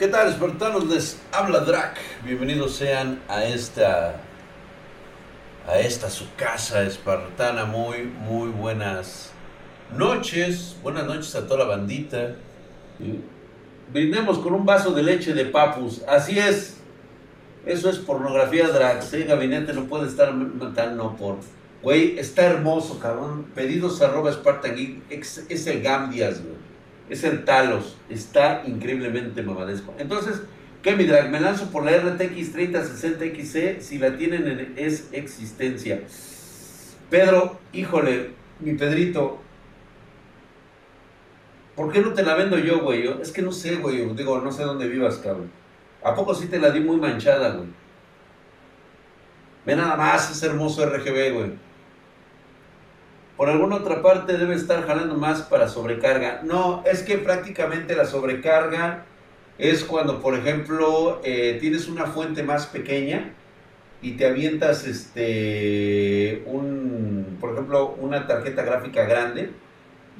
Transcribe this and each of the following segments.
¿Qué tal, espartanos? Les habla Drac. Bienvenidos sean a esta a esta su casa espartana. Muy, muy buenas noches. Buenas noches a toda la bandita. Brindemos con un vaso de leche de papus. Así es. Eso es pornografía Drac. Ese gabinete no puede estar matando por. Güey, está hermoso, cabrón. Pedidos arroba Spartan Es el Gambias, güey es el Talos. Está increíblemente mamadesco. Entonces, ¿qué mi drag? Me lanzo por la RTX 3060XC si la tienen en es existencia. Pedro, híjole, mi Pedrito, ¿por qué no te la vendo yo, güey? Es que no sé, güey. Digo, no sé dónde vivas, cabrón. ¿A poco sí te la di muy manchada, güey? Ve nada más ese hermoso RGB, güey por alguna otra parte debe estar jalando más para sobrecarga. No, es que prácticamente la sobrecarga es cuando, por ejemplo, eh, tienes una fuente más pequeña y te avientas, este, un, por ejemplo, una tarjeta gráfica grande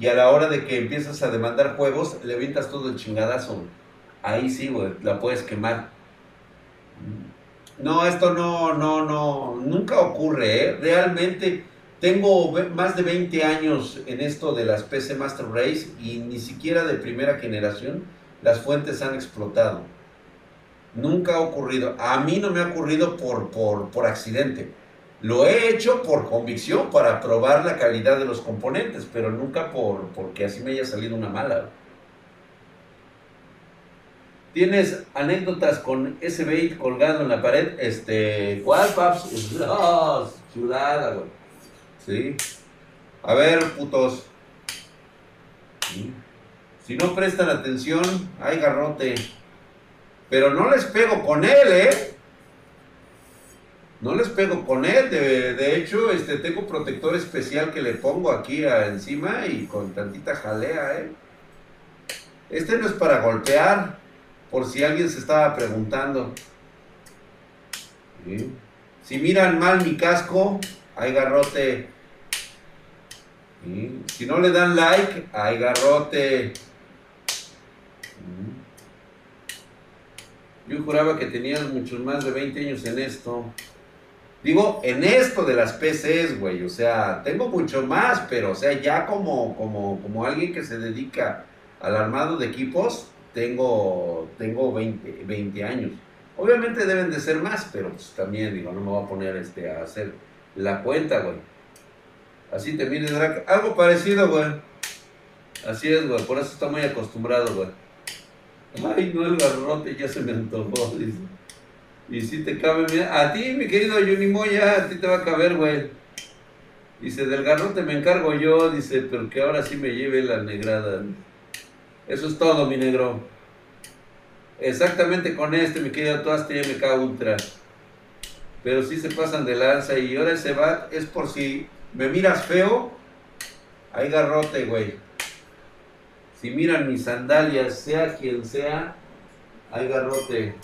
y a la hora de que empiezas a demandar juegos, le avientas todo el chingadazo. Ahí sí, güey, la puedes quemar. No, esto no, no, no, nunca ocurre, ¿eh? Realmente tengo más de 20 años en esto de las PC Master Race y ni siquiera de primera generación las fuentes han explotado. Nunca ha ocurrido. A mí no me ha ocurrido por, por, por accidente. Lo he hecho por convicción para probar la calidad de los componentes, pero nunca por porque así me haya salido una mala. ¿Tienes anécdotas con bait colgado en la pared? Este, ¿cuál, paps? No, ciudad. ¿Sí? A ver, putos. Si no prestan atención, hay garrote. Pero no les pego con él, ¿eh? No les pego con él. De, hecho, este, tengo protector especial que le pongo aquí encima y con tantita jalea, ¿eh? Este no es para golpear, por si alguien se estaba preguntando. Si miran mal mi casco, hay garrote. Si no le dan like, hay garrote. Yo juraba que tenías muchos más de 20 años en esto. Digo, en esto de las PCs, güey. O sea, tengo mucho más, pero, o sea, ya como, como, como alguien que se dedica al armado de equipos, tengo, tengo 20, 20 años. Obviamente deben de ser más, pero pues también, digo, no me voy a poner este, a hacer la cuenta, güey. Así te Drac. Algo parecido, güey. Así es, güey. Por eso está muy acostumbrado, güey. Ay, no, el garrote ya se me antojó, dice. Y si te cabe, mira. A ti, mi querido Moya, a ti te va a caber, güey. Dice, del garrote me encargo yo, dice, pero que ahora sí me lleve la negrada. Eso es todo, mi negro. Exactamente con este, mi querido Toaste MK Ultra. Pero sí se pasan de lanza y ahora ese bat es por si me miras feo, hay garrote, güey. Si miran mis sandalias, sea quien sea, hay garrote.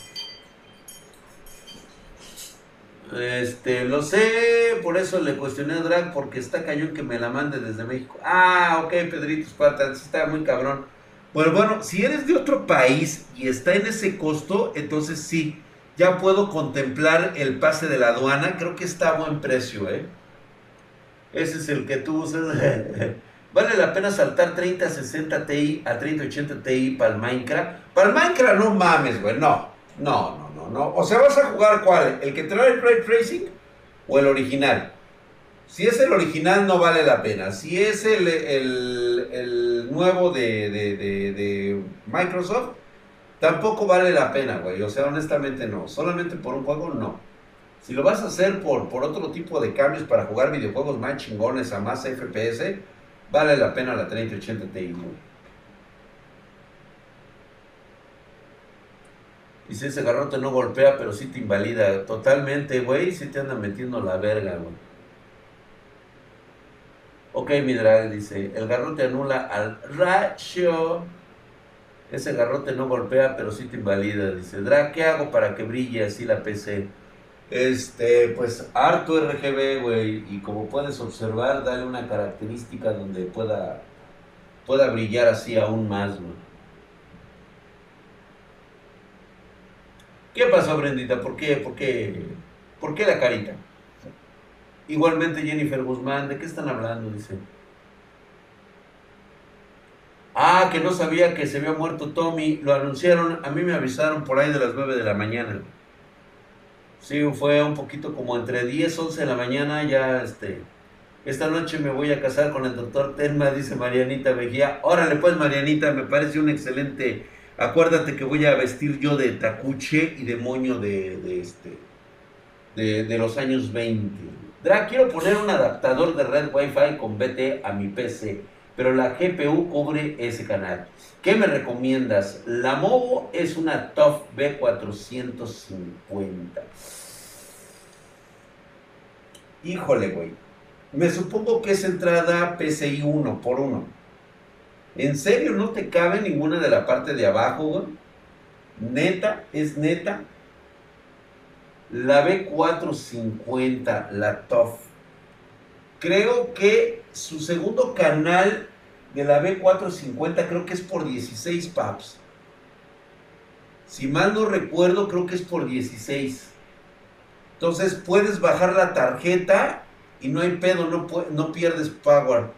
Este, lo sé, por eso le cuestioné a Drag, porque está cañón que me la mande desde México. Ah, ok, Pedrito Esparta, está muy cabrón. Bueno, bueno, si eres de otro país y está en ese costo, entonces sí, ya puedo contemplar el pase de la aduana. Creo que está a buen precio, ¿eh? Ese es el que tú usas. vale la pena saltar 3060 Ti a 3080 Ti para el Minecraft. Para el Minecraft no mames, güey. No, no, no, no, no. O sea, vas a jugar cuál? ¿El que trae el Ray Tracing o el original? Si es el original no vale la pena. Si es el, el, nuevo de, de, de Microsoft, tampoco vale la pena, güey. O sea, honestamente no. Solamente por un juego, no. Si lo vas a hacer por, por otro tipo de cambios para jugar videojuegos más chingones a más FPS, vale la pena la 3080 Ti. Y si ese garrote no golpea, pero sí te invalida totalmente, güey, sí te anda metiendo la verga, güey. Ok, mi drag dice, el garrote anula al ratio. Ese garrote no golpea, pero sí te invalida. Dice, drag, ¿qué hago para que brille así la PC? Este, pues harto RGB, güey, y como puedes observar, dale una característica donde pueda, pueda brillar así aún más, güey. ¿Qué pasó, Brendita? ¿Por qué? ¿Por qué? ¿Por qué la carita? Igualmente Jennifer Guzmán, ¿de qué están hablando? Dice. Ah, que no sabía que se había muerto Tommy. Lo anunciaron, a mí me avisaron por ahí de las 9 de la mañana. Sí, fue un poquito como entre 10, 11 de la mañana, ya este... Esta noche me voy a casar con el doctor Telma, dice Marianita Mejía. Órale pues, Marianita, me parece un excelente... Acuérdate que voy a vestir yo de tacuche y de moño de, este... De, de los años 20. Drag, quiero poner un adaptador de red Wi-Fi con BT a mi PC pero la GPU cubre ese canal. ¿Qué me recomiendas? La Movo es una TOF B450. Híjole, güey. Me supongo que es entrada PCI 1 por 1. ¿En serio no te cabe ninguna de la parte de abajo, güey? Neta, es neta. La B450, la TOF creo que su segundo canal de la B450 creo que es por 16 paps. Si mal no recuerdo, creo que es por 16. Entonces puedes bajar la tarjeta y no hay pedo, no, no pierdes power.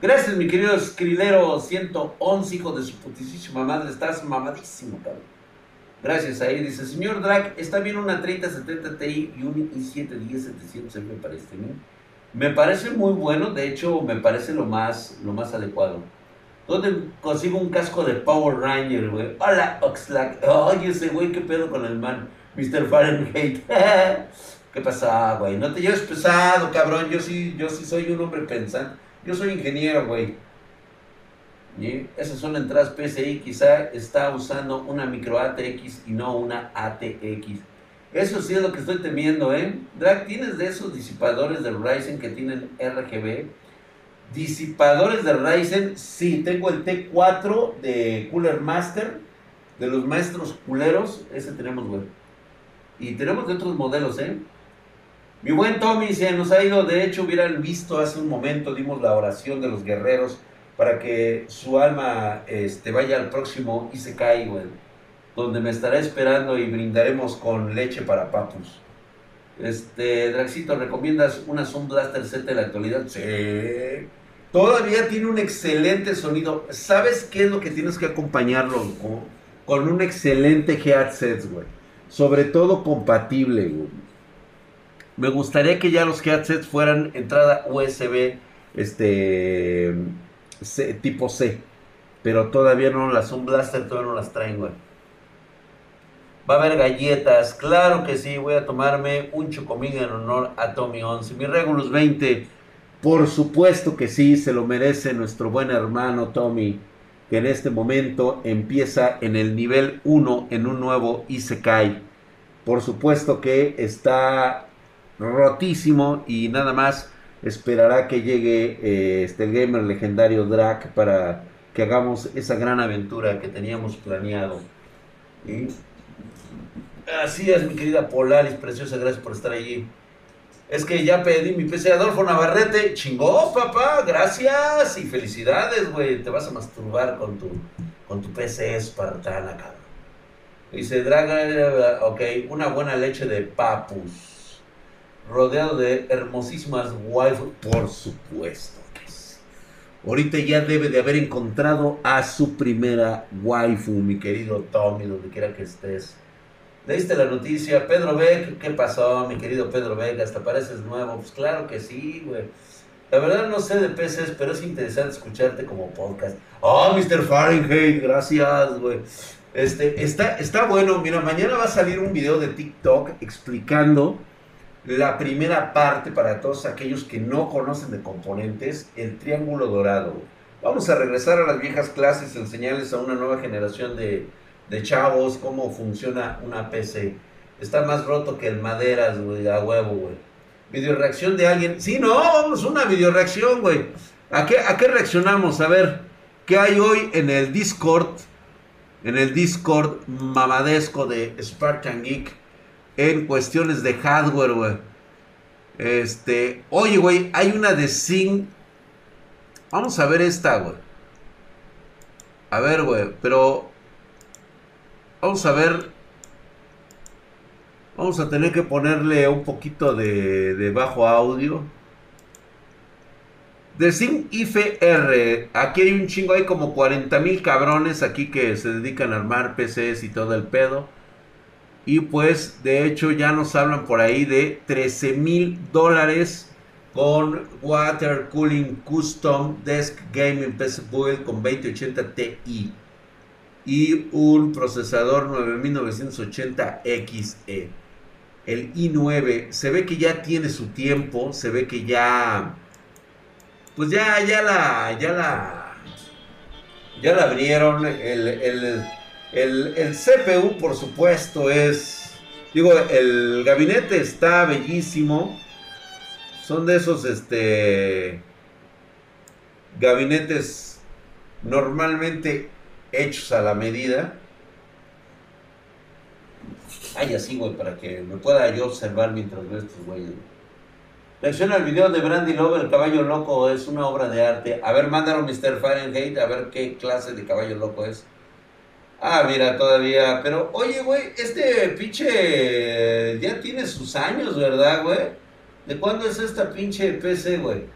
Gracias, mi querido escrilero 111, hijo de su putísima madre. Estás mamadísimo, cabrón. Gracias, ahí dice, señor Drake, está bien una 3070 Ti y un i7-10700 me parece. Me parece muy bueno, de hecho me parece lo más, lo más adecuado. ¿Dónde consigo un casco de Power Ranger, güey? Hola, Oxlack. Oye, ese güey, ¿qué pedo con el man? Mr. Fahrenheit. ¿Qué pasa, güey? No te lleves pesado, cabrón. Yo sí, yo sí soy un hombre pensante. Yo soy ingeniero, güey. ¿Y? Esas son entradas PCI, quizá está usando una micro ATX y no una ATX. Eso sí es lo que estoy temiendo, ¿eh? Drag, ¿tienes de esos disipadores de Ryzen que tienen RGB? Disipadores de Ryzen, sí, tengo el T4 de Cooler Master, de los maestros culeros, ese tenemos, güey. Y tenemos de otros modelos, ¿eh? Mi buen Tommy se nos ha ido, de hecho hubieran visto hace un momento, dimos la oración de los guerreros para que su alma este, vaya al próximo y se caiga, donde me estará esperando y brindaremos con leche para papus. Este, Draxito, ¿recomiendas una Zoom Blaster Z de la actualidad? Sí. Todavía tiene un excelente sonido. ¿Sabes qué es lo que tienes que acompañarlo con? Un excelente headset, güey. Sobre todo compatible, güey. Me gustaría que ya los headsets fueran entrada USB, este, tipo C. Pero todavía no las, un blaster todavía no las traen, güey. Va a haber galletas, claro que sí, voy a tomarme un chocomín en honor a Tommy 11. Mi Regulus 20, por supuesto que sí, se lo merece nuestro buen hermano Tommy, que en este momento empieza en el nivel 1 en un nuevo Isekai. Por supuesto que está rotísimo y nada más esperará que llegue eh, este gamer legendario Drac para que hagamos esa gran aventura que teníamos planeado. Así es, mi querida Polaris, preciosa, gracias por estar allí. Es que ya pedí mi PC Adolfo Navarrete. Chingó, papá, gracias y felicidades, güey. Te vas a masturbar con tu, con tu PC espartana, cabrón. Dice Draga, ok, una buena leche de papus rodeado de hermosísimas waifu, por supuesto Ahorita ya debe de haber encontrado a su primera waifu, mi querido Tommy, donde quiera que estés. ¿Leíste la noticia? Pedro Beck, ¿qué pasó, mi querido Pedro Beck? ¿Hasta pareces nuevo? Pues claro que sí, güey. La verdad no sé de peces, pero es interesante escucharte como podcast. Oh, Mr. Fahrenheit, gracias, güey. Este, está, está bueno. Mira, mañana va a salir un video de TikTok explicando la primera parte para todos aquellos que no conocen de componentes, el triángulo dorado. Vamos a regresar a las viejas clases, enseñarles a una nueva generación de, chavos cómo funciona una PC. Está más roto que el maderas, güey, a huevo, güey. Video reacción de alguien. Sí, no, vamos, una video reacción, güey. ¿A qué, ¿A qué reaccionamos? A ver, ¿qué hay hoy en el Discord? En el Discord mamadesco de Spartan Geek en cuestiones de hardware, güey. Este, oye, güey, hay una de Zing. Vamos a ver esta, güey. A ver, güey, pero Vamos a ver. Vamos a tener que ponerle un poquito de, bajo audio. De Sim IFR, aquí hay un chingo, hay como 40 mil cabrones aquí que se dedican a armar PCs y todo el pedo. Y pues, de hecho, ya nos hablan por ahí de 13 mil dólares con Water Cooling Custom Desk Gaming PC Build con 2080 Ti y un procesador 9980 XE. El i9 se ve que ya tiene su tiempo, se ve que ya pues ya, ya la, ya la, ya la abrieron. El, el, el, el CPU, por supuesto, es, digo, el gabinete está bellísimo. Son de esos, este, gabinetes normalmente hechos a la medida. Ay, así, güey, para que me pueda yo observar mientras veo estos güeyes. Reacciona al video de Brandy Love, el caballo loco es una obra de arte. A ver, mándalo Mr. Fahrenheit, a ver qué clase de caballo loco es. Ah, mira, todavía. Pero, oye, güey, este pinche ya tiene sus años, ¿verdad, güey? ¿De cuándo es esta pinche PC, güey?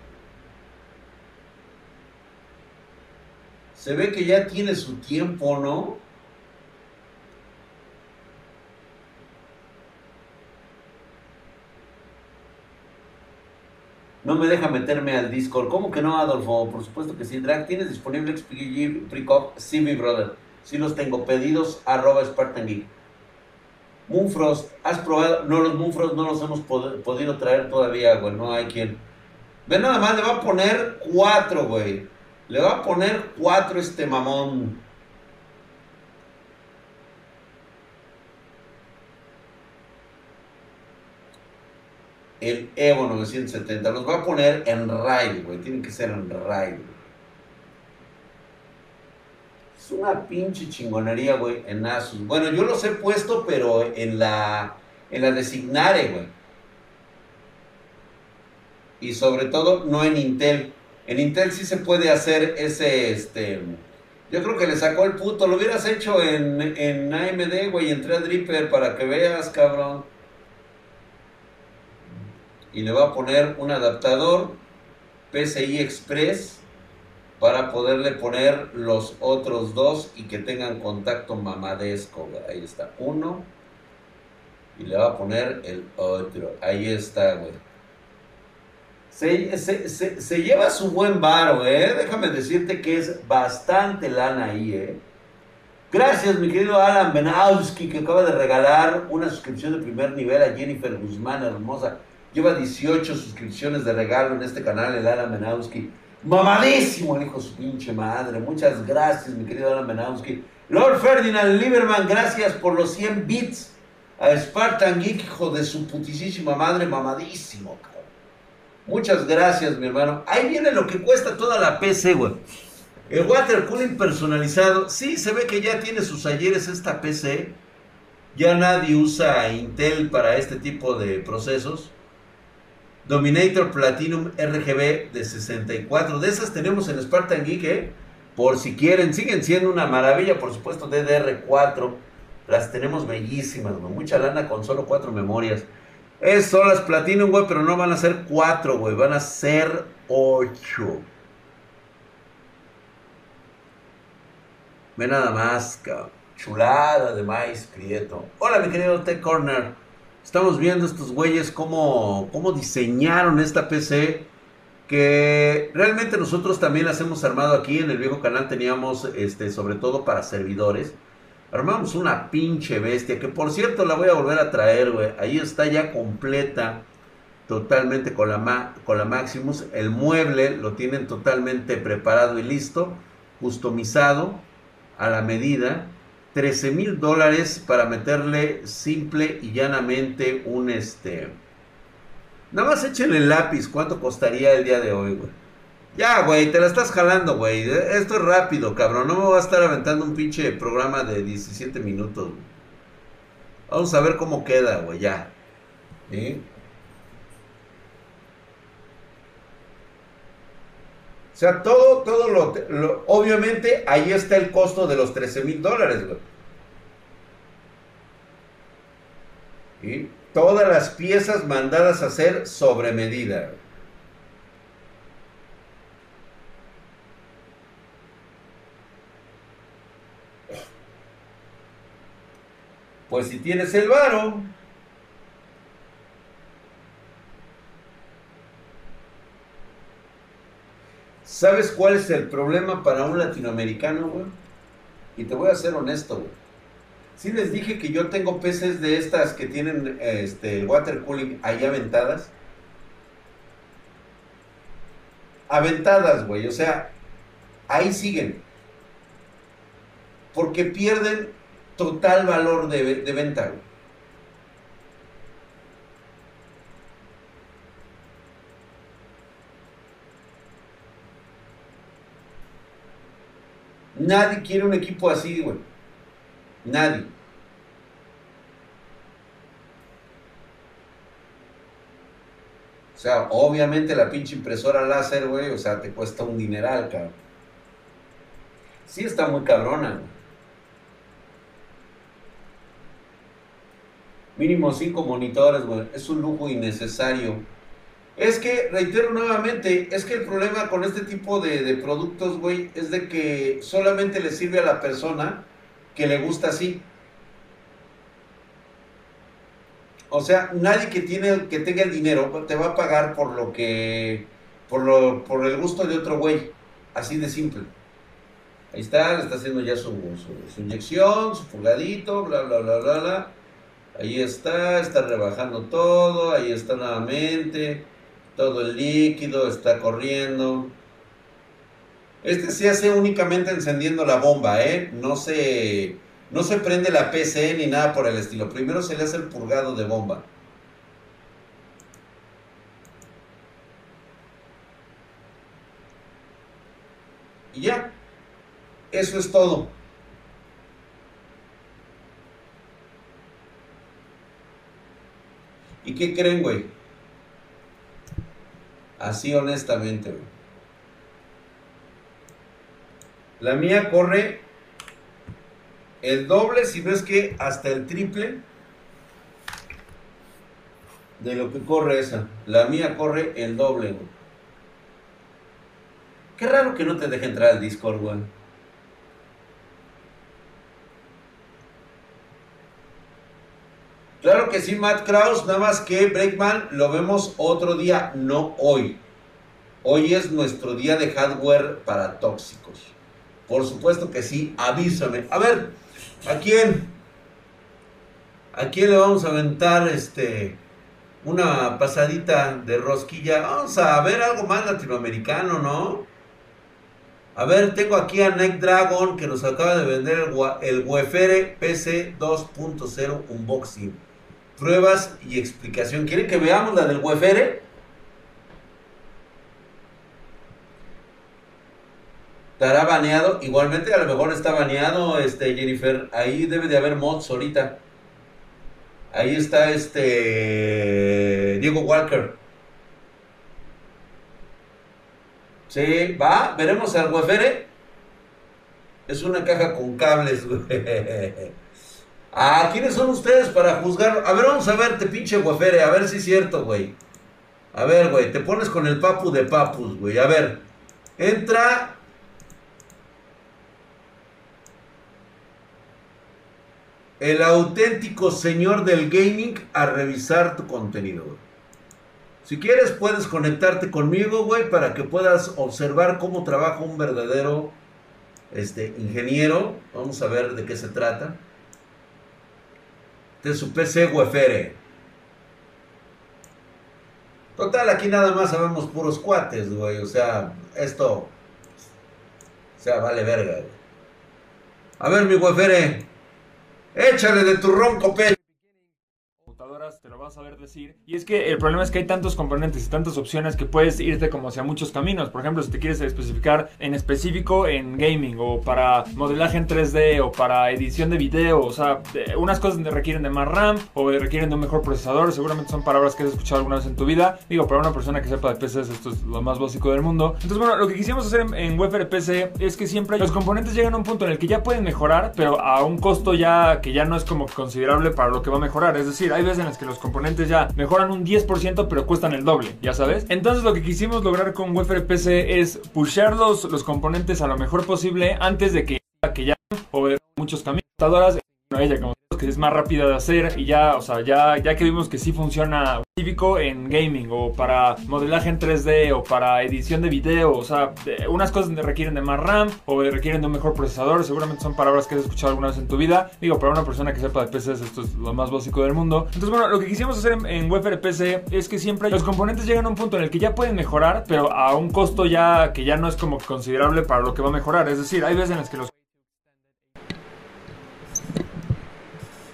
Se ve que ya tiene su tiempo, ¿no? No me deja meterme al Discord. ¿Cómo que no, Adolfo? Por supuesto que sí. Drag, ¿tienes disponible XPG Precop? Sí, mi brother. Sí los tengo. Pedidos arroba Spartan Geek. Moonfrost, ¿has probado? No, los Moonfrost no los hemos podido traer todavía, güey. No hay quien. Ve nada más, le va a poner cuatro, güey. Le va a poner cuatro este mamón. el Evo 970. Los va a poner en RAID, güey. Tienen que ser en RAID. Es una pinche chingonería, güey, en Asus. Bueno, yo los he puesto, pero en la, en la Designare, güey. Y sobre todo, no en Intel. En Intel sí se puede hacer ese, este... Yo creo que le sacó el puto. Lo hubieras hecho en, en AMD, güey, en Threadripper para que veas, cabrón y le va a poner un adaptador PCI Express para poderle poner los otros dos y que tengan contacto mamadesco. Ahí está uno. Y le va a poner el otro. Ahí está, güey. Se, lleva su buen varo, ¿eh? Déjame decirte que es bastante lana ahí, ¿eh? Gracias, mi querido Alan Benowski, que acaba de regalar una suscripción de primer nivel a Jennifer Guzmán, hermosa. Lleva 18 suscripciones de regalo en este canal, el Alan Menowski. Mamadísimo el hijo su pinche madre. Muchas gracias, mi querido Alan Menowski. Lord Ferdinand Lieberman, gracias por los 100 bits. A Spartan Geek, hijo de su putísima madre, mamadísimo, cabrón. Muchas gracias, mi hermano. Ahí viene lo que cuesta toda la PC, güey. El water cooling personalizado. Sí, se ve que ya tiene sus ayeres esta PC. Ya nadie usa Intel para este tipo de procesos. Dominator Platinum RGB de 64. De esas tenemos en Spartan Geek, ¿eh? por si quieren. Siguen siendo una maravilla, por supuesto, DDR4. Las tenemos bellísimas, güey. Mucha lana con solo cuatro memorias. Es, son las Platinum, güey, pero no van a ser cuatro, güey. Van a ser ocho. Ve nada más, cabrón. Chulada de maíz prieto. Hola, mi querido Tech Corner. Estamos viendo estos güeyes cómo, cómo diseñaron esta PC que realmente nosotros también las hemos armado aquí en el viejo canal teníamos este sobre todo para servidores armamos una pinche bestia que por cierto la voy a volver a traer güey ahí está ya completa totalmente con la con la Maximus el mueble lo tienen totalmente preparado y listo customizado a la medida 13 mil dólares para meterle simple y llanamente un este. Nada más échenle el lápiz. ¿Cuánto costaría el día de hoy, güey? Ya, güey, te la estás jalando, güey. Esto es rápido, cabrón. No me voy a estar aventando un pinche programa de 17 minutos. Vamos a ver cómo queda, güey, ya. O sea, todo, todo lo, Obviamente, ahí está el costo de los 13 mil dólares, güey. ¿sí? Todas las piezas mandadas a hacer sobre medida. Pues si tienes el varo, ¿Sabes cuál es el problema para un latinoamericano, güey? Y te voy a ser honesto, güey. Sí les dije que yo tengo peces de estas que tienen este, el water cooling ahí aventadas. Aventadas, güey. O sea, ahí siguen. Porque pierden total valor de, de venta. Nadie quiere un equipo así, güey. Nadie. O sea, obviamente la pinche impresora láser, güey, o sea, te cuesta un dineral, cabrón. Sí está muy cabrona, güey. Mínimo cinco monitores, güey. Es un lujo innecesario. Es que, reitero nuevamente, es que el problema con este tipo de, productos, güey, es de que solamente le sirve a la persona que le gusta así. O sea, nadie que tiene que tenga el dinero te va a pagar por lo que por lo por el gusto de otro güey, así de simple. Ahí está, le está haciendo ya su, su, su inyección, su pulgadito, bla bla bla bla bla. Ahí está, está rebajando todo, ahí está nuevamente todo el líquido está corriendo. Este se hace únicamente encendiendo la bomba, ¿eh? No se, no se prende la PC ni nada por el estilo. Primero se le hace el purgado de bomba. Y ya. Eso es todo. ¿Y qué creen, güey? Así honestamente, La mía corre el doble, si no es que hasta el triple de lo que corre esa. La mía corre el doble, güey. Qué raro que no te deje entrar al Discord, güey. Claro que sí, Matt Kraus, nada más que Breakman lo vemos otro día, no hoy. Hoy es nuestro día de hardware para tóxicos. Por supuesto que sí, avísame. A ver, ¿a quién? ¿A quién le vamos a aventar este una pasadita de rosquilla? Vamos a ver algo más latinoamericano, ¿no? A ver, tengo aquí a Night Dragon que nos acaba de vender el, el PC 2.0 Unboxing pruebas y explicación. ¿Quieren que veamos la del UFR? Estará baneado. Igualmente, a lo mejor está baneado, este, Jennifer. Ahí debe de haber mods ahorita. Ahí está este Diego Walker. Sí, va, veremos al UFR. Es una caja con cables, güey. Ah, ¿quiénes son ustedes para juzgar? A ver, vamos a verte, pinche guafere, a ver si es cierto, güey. A ver, güey, te pones con el papu de papus, güey. A ver, entra. El auténtico señor del gaming a revisar tu contenido, güey. Si quieres, puedes conectarte conmigo, güey, para que puedas observar cómo trabaja un verdadero este, ingeniero. Vamos a ver de qué se trata de su PC Wefere. Total, aquí nada más sabemos puros cuates, güey. O sea, esto. O sea, vale verga, A ver, mi Wefere. Échale de tu ronco, pe. A saber decir. Y es que el problema es que hay tantos componentes y tantas opciones que puedes irte como hacia muchos caminos. Por ejemplo, si te quieres especificar en específico en gaming o para modelaje en 3D o para edición de video, o sea, unas cosas requieren de más RAM o requieren de un mejor procesador, seguramente son palabras que has escuchado alguna vez en tu vida. Digo, para una persona que sepa de PCs esto es lo más básico del mundo. Entonces, bueno, lo que quisimos hacer en, en PC es que siempre los componentes llegan a un punto en el que ya pueden mejorar, pero a un costo ya que ya no es como considerable para lo que va a mejorar. Es decir, hay veces en las que los componentes ya mejoran un 10%, pero cuestan el doble, ya sabes. Entonces lo que quisimos lograr con PC es pushear los, componentes a lo mejor posible antes de que, que ya o muchos caminos. Ella como que es más rápida de hacer y ya, o sea, ya, ya que vimos que sí funciona típico en gaming o para modelaje en 3D o para edición de video, o sea, unas cosas requieren de más RAM o requieren de un mejor procesador, seguramente son palabras que has escuchado alguna vez en tu vida. Digo, para una persona que sepa de PCs esto es lo más básico del mundo. Entonces, bueno, lo que quisimos hacer en, en PC es que siempre los componentes llegan a un punto en el que ya pueden mejorar, pero a un costo ya que ya no es como considerable para lo que va a mejorar. Es decir, hay veces en las que los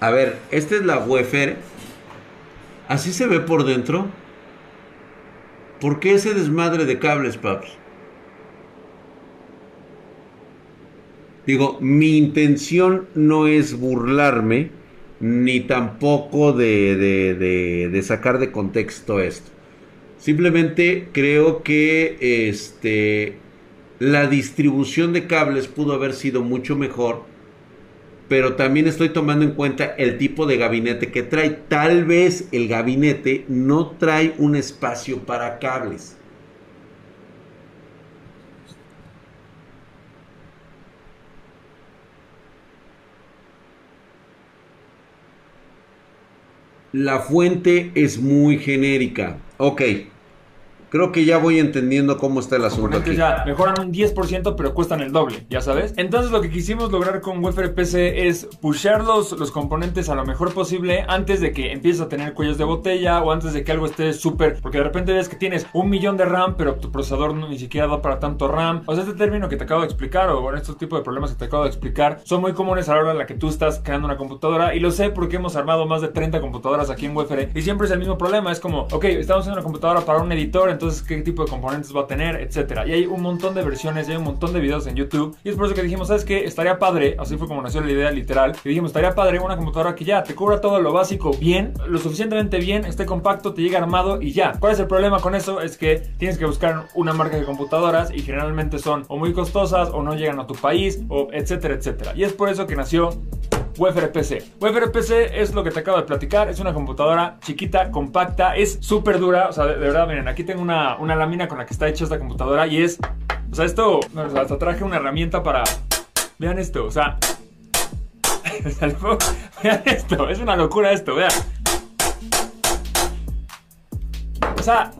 A ver, esta es la Wefer. Así se ve por dentro. ¿Por qué ese desmadre de cables, paps? Digo, mi intención no es burlarme, ni tampoco de, de, de, sacar de contexto esto. Simplemente creo que este, la distribución de cables pudo haber sido mucho mejor pero también estoy tomando en cuenta el tipo de gabinete que trae. Tal vez el gabinete no trae un espacio para cables. La fuente es muy genérica. Ok, Creo que ya voy entendiendo cómo está el asunto aquí. ya mejoran un 10%, pero cuestan el doble, ya sabes. Entonces lo que quisimos lograr con Wefer PC es pushear los, los componentes a lo mejor posible antes de que empieces a tener cuellos de botella o antes de que algo esté súper... Porque de repente ves que tienes un millón de RAM, pero tu procesador no, ni siquiera da para tanto RAM. O sea, este término que te acabo de explicar o bueno, estos tipos de problemas que te acabo de explicar son muy comunes a la hora en la que tú estás creando una computadora y lo sé porque hemos armado más de 30 computadoras aquí en Wefer y siempre es el mismo problema. Es como, ok, estamos haciendo una computadora para un editor, entonces entonces qué tipo de componentes va a tener, etcétera. Y hay un montón de versiones, y hay un montón de videos en YouTube. Y es por eso que dijimos, ¿sabes qué? Estaría padre, así fue como nació la idea literal. Y dijimos, estaría padre una computadora que ya te cubra todo lo básico bien, lo suficientemente bien, esté compacto, te llegue armado y ya. ¿Cuál es el problema con eso? Es que tienes que buscar una marca de computadoras y generalmente son o muy costosas o no llegan a tu país o etcétera, etcétera. Y es por eso que nació Wefer PC. Wefer PC es lo que te acabo de platicar. Es una computadora chiquita, compacta, es súper dura. O sea, de, verdad, miren, aquí tengo una, una lámina con la que está hecha esta computadora y es. O sea, esto. hasta traje una herramienta para. Vean esto, o sea. vean esto, es una locura esto, vean. O sea,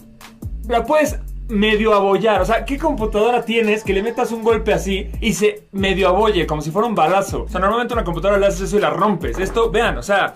la puedes medio abollar. O sea, ¿qué computadora tienes que le metas un golpe así y se medio abolle como si fuera un balazo? O sea, normalmente una computadora le haces eso y la rompes. Esto, vean, o sea,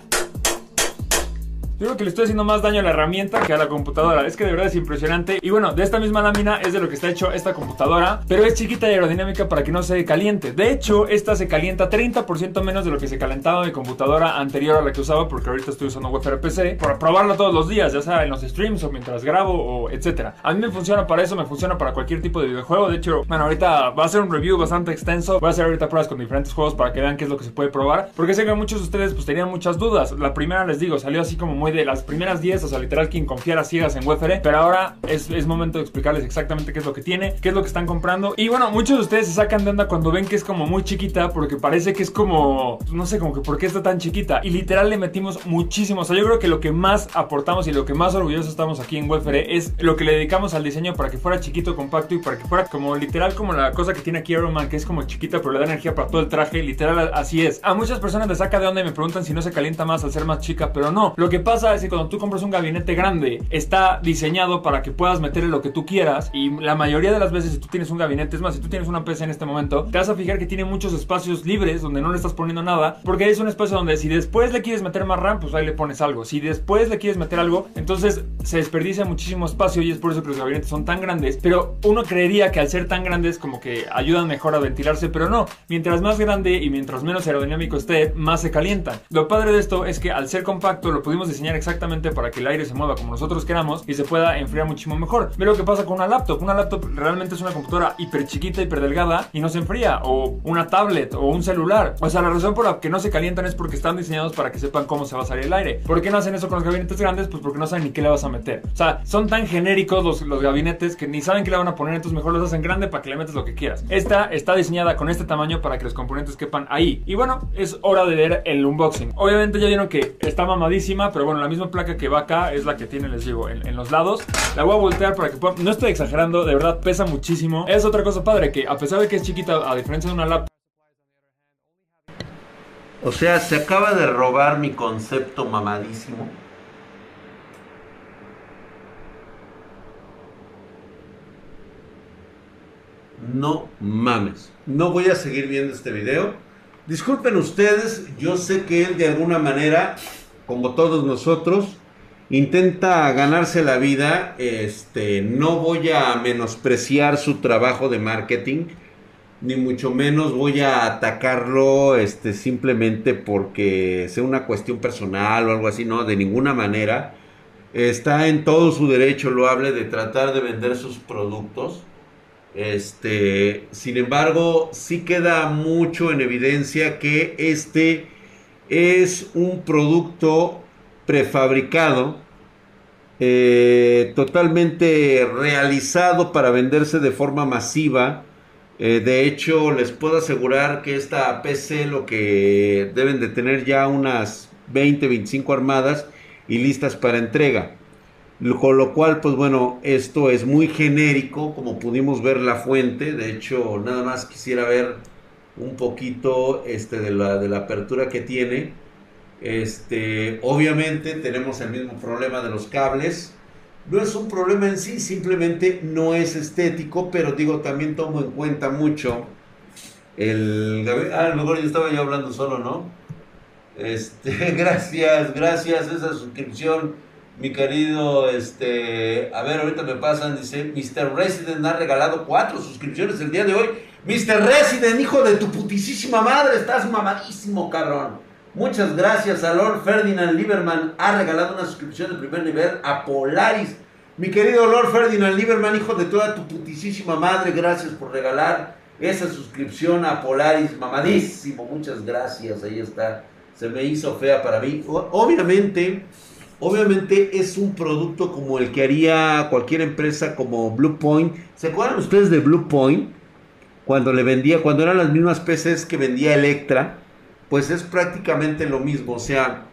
yo creo que le estoy haciendo más daño a la herramienta que a la computadora. Es que de verdad es impresionante. Y bueno, de esta misma lámina es de lo que está hecho esta computadora. Pero es chiquita y aerodinámica para que no se caliente. De hecho, esta se calienta 30% menos de lo que se calentaba mi computadora anterior a la que usaba. Porque ahorita estoy usando UFR PC. Para probarla todos los días, ya sea en los streams o mientras grabo o etcétera. A mí me funciona para eso, me funciona para cualquier tipo de videojuego. De hecho, bueno, ahorita va a ser un review bastante extenso. Voy a hacer ahorita pruebas con diferentes juegos para que vean qué es lo que se puede probar. Porque sé que muchos de ustedes pues tenían muchas dudas. La primera les digo, salió así como muy de las primeras 10, o sea, literal quien confiara ciegas en UFR, pero ahora es, momento de explicarles exactamente qué es lo que tiene, qué es lo que están comprando. Y bueno, muchos de ustedes se sacan de onda cuando ven que es como muy chiquita, porque parece que es como, no sé, como que por qué está tan chiquita. Y literal le metimos muchísimo, o sea, yo creo que lo que más aportamos y lo que más orgullosos estamos aquí en UFR es lo que le dedicamos al diseño para que fuera chiquito, compacto y para que fuera como literal como la cosa que tiene aquí Iron Man, que es como chiquita, pero le da energía para todo el traje, literal así es. A muchas personas les saca de onda y me preguntan si no se calienta más al ser más chica, pero no. Lo que pasa es que cuando tú compras un gabinete grande, está diseñado para que puedas meterle lo que tú quieras. Y la mayoría de las veces, si tú tienes un gabinete, es más, si tú tienes una PC en este momento, te vas a fijar que tiene muchos espacios libres donde no le estás poniendo nada. Porque es un espacio donde si después le quieres meter más RAM, pues ahí le pones algo. Si después le quieres meter algo, entonces se desperdicia muchísimo espacio y es por eso que los gabinetes son tan grandes. Pero uno creería que al ser tan grandes, como que ayudan mejor a ventilarse, pero no. Mientras más grande y mientras menos aerodinámico esté, más se calientan. Lo padre de esto es que al ser compacto lo pudimos diseñar exactamente para que el aire se mueva como nosotros queramos y se pueda enfriar muchísimo mejor. Ve lo que pasa con una laptop. Una laptop realmente es una computadora hiper chiquita, hiper delgada y no se enfría. O una tablet o un celular. O sea, la razón por la que no se calientan es porque están diseñados para que sepan cómo se va a salir el aire. ¿Por qué no hacen eso con los gabinetes grandes? Pues porque no saben ni qué le vas a meter. O sea, son tan genéricos los, los gabinetes que ni saben qué le van a poner, entonces mejor los hacen grande para que le metas lo que quieras. Esta está diseñada con este tamaño para que los componentes quepan ahí. Y bueno, es hora de ver el unboxing. Obviamente ya vieron que está mamadísima, pero bueno, la misma placa que va acá es la que tiene, les digo, en, los lados. La voy a voltear para que puedan... No estoy exagerando, de verdad pesa muchísimo. Es otra cosa padre, que a pesar de que es chiquita, a diferencia de una laptop, O sea, se acaba de robar mi concepto mamadísimo. No mames. No voy a seguir viendo este video. Disculpen ustedes, yo sé que él de alguna manera, como todos nosotros, intenta ganarse la vida. Este, no voy a menospreciar su trabajo de marketing, ni mucho menos voy a atacarlo este, simplemente porque sea una cuestión personal o algo así, no, de ninguna manera. Está en todo su derecho loable de tratar de vender sus productos. Este, sin embargo, sí queda mucho en evidencia que este es un producto prefabricado, eh, totalmente realizado para venderse de forma masiva. Eh, de hecho, les puedo asegurar que esta PC lo que deben de tener ya unas 20, 25 armadas y listas para entrega. Con lo cual, pues bueno, esto es muy genérico, como pudimos ver la fuente. De hecho, nada más quisiera ver un poquito este, de la, de la apertura que tiene. Este, obviamente tenemos el mismo problema de los cables. No es un problema en sí, simplemente no es estético, pero digo, también tomo en cuenta mucho el... Ah, a lo mejor yo estaba yo hablando solo, ¿no? Este, gracias, gracias, esa suscripción, mi querido, este, a ver, ahorita me pasan, dice, Mr. Resident ha regalado cuatro suscripciones el día de hoy. Mr. Resident, hijo de tu putísima madre, estás mamadísimo, cabrón. Muchas gracias a Lord Ferdinand Lieberman, ha regalado una suscripción de primer nivel a Polaris. Mi querido Lord Ferdinand Lieberman, hijo de toda tu putísima madre, gracias por regalar esa suscripción a Polaris, mamadísimo, muchas gracias, ahí está. Se me hizo fea para mí. Obviamente, obviamente es un producto como el que haría cualquier empresa como Blue Point. ¿Se acuerdan ustedes de Blue Point? Cuando le vendía, cuando eran las mismas PCs que vendía Electra, pues es prácticamente lo mismo. O sea,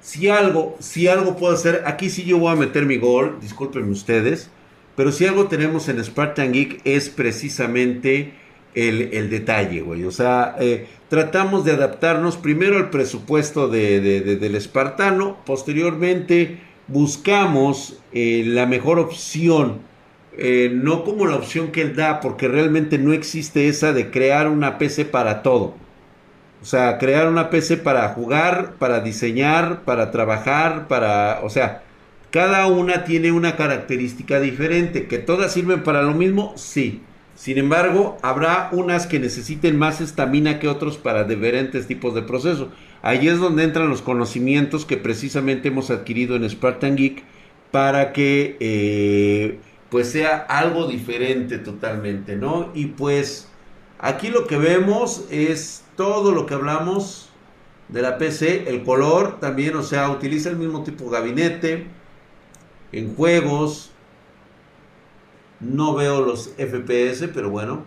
si algo, si algo puedo hacer, aquí sí yo voy a meter mi gol, discúlpenme ustedes, pero si algo tenemos en Spartan Geek es precisamente el, el detalle, güey. O sea, eh, tratamos de adaptarnos primero al presupuesto de- de- de- del espartano, posteriormente buscamos eh, la mejor opción, eh, no como la opción que él da, porque realmente no existe esa de crear una PC para todo. O sea, crear una PC para jugar, para diseñar, para trabajar, para... O sea, cada una tiene una característica diferente. ¿Que todas sirven para lo mismo? Sí. Sin embargo, habrá unas que necesiten más estamina que otros para diferentes tipos de procesos. Ahí es donde entran los conocimientos que precisamente hemos adquirido en Spartan Geek para que eh, pues sea algo diferente totalmente, ¿no? Y pues aquí lo que vemos es todo lo que hablamos de la PC, el color también, o sea, utiliza el mismo tipo de gabinete en juegos. No veo los FPS, pero bueno,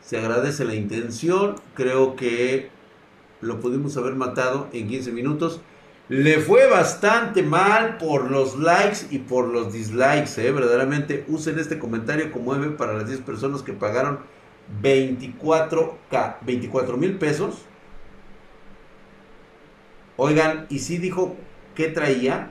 se agradece la intención. Creo que lo pudimos haber matado en 15 minutos. Le fue bastante mal por los likes y por los dislikes, ¿eh? verdaderamente. Usen este comentario como M para las 10 personas que pagaron 24K, 24 mil pesos. Oigan, y si dijo que traía.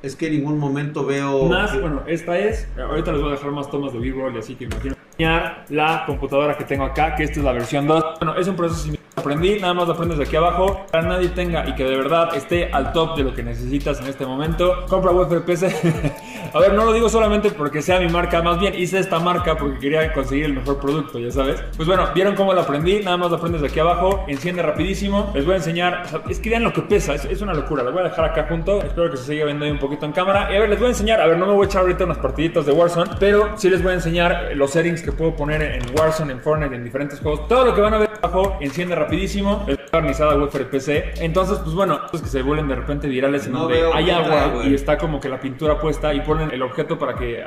Es que en ningún momento veo. Más, bueno, esta es. Ahorita les voy a dejar más tomas de B-roll y así que imagino. La computadora que tengo acá, que esta es la versión 2. Bueno, es un proceso similar. Aprendí, nada más lo aprendes de aquí abajo. Para nadie tenga y que de verdad esté al top de lo que necesitas en este momento. Compra web PC. A ver, no lo digo solamente porque sea mi marca, más bien hice esta marca porque quería conseguir el mejor producto, ya sabes. Pues bueno, vieron cómo lo aprendí, nada más lo aprendes de aquí abajo, enciende rapidísimo. Les voy a enseñar, es que vean lo que pesa, es, una locura. Lo voy a dejar acá junto, espero que se siga viendo ahí un poquito en cámara. Y a ver, les voy a enseñar, a ver, no me voy a echar ahorita unas partiditas de Warzone, pero sí les voy a enseñar los settings que puedo poner en Warzone, en Fortnite, en diferentes juegos. Todo lo que van a ver abajo, enciende rapidísimo, es barnizada wafer PC. Entonces, pues bueno, es que se vuelven de repente virales en donde hay agua y está como que la pintura puesta y el objeto para que...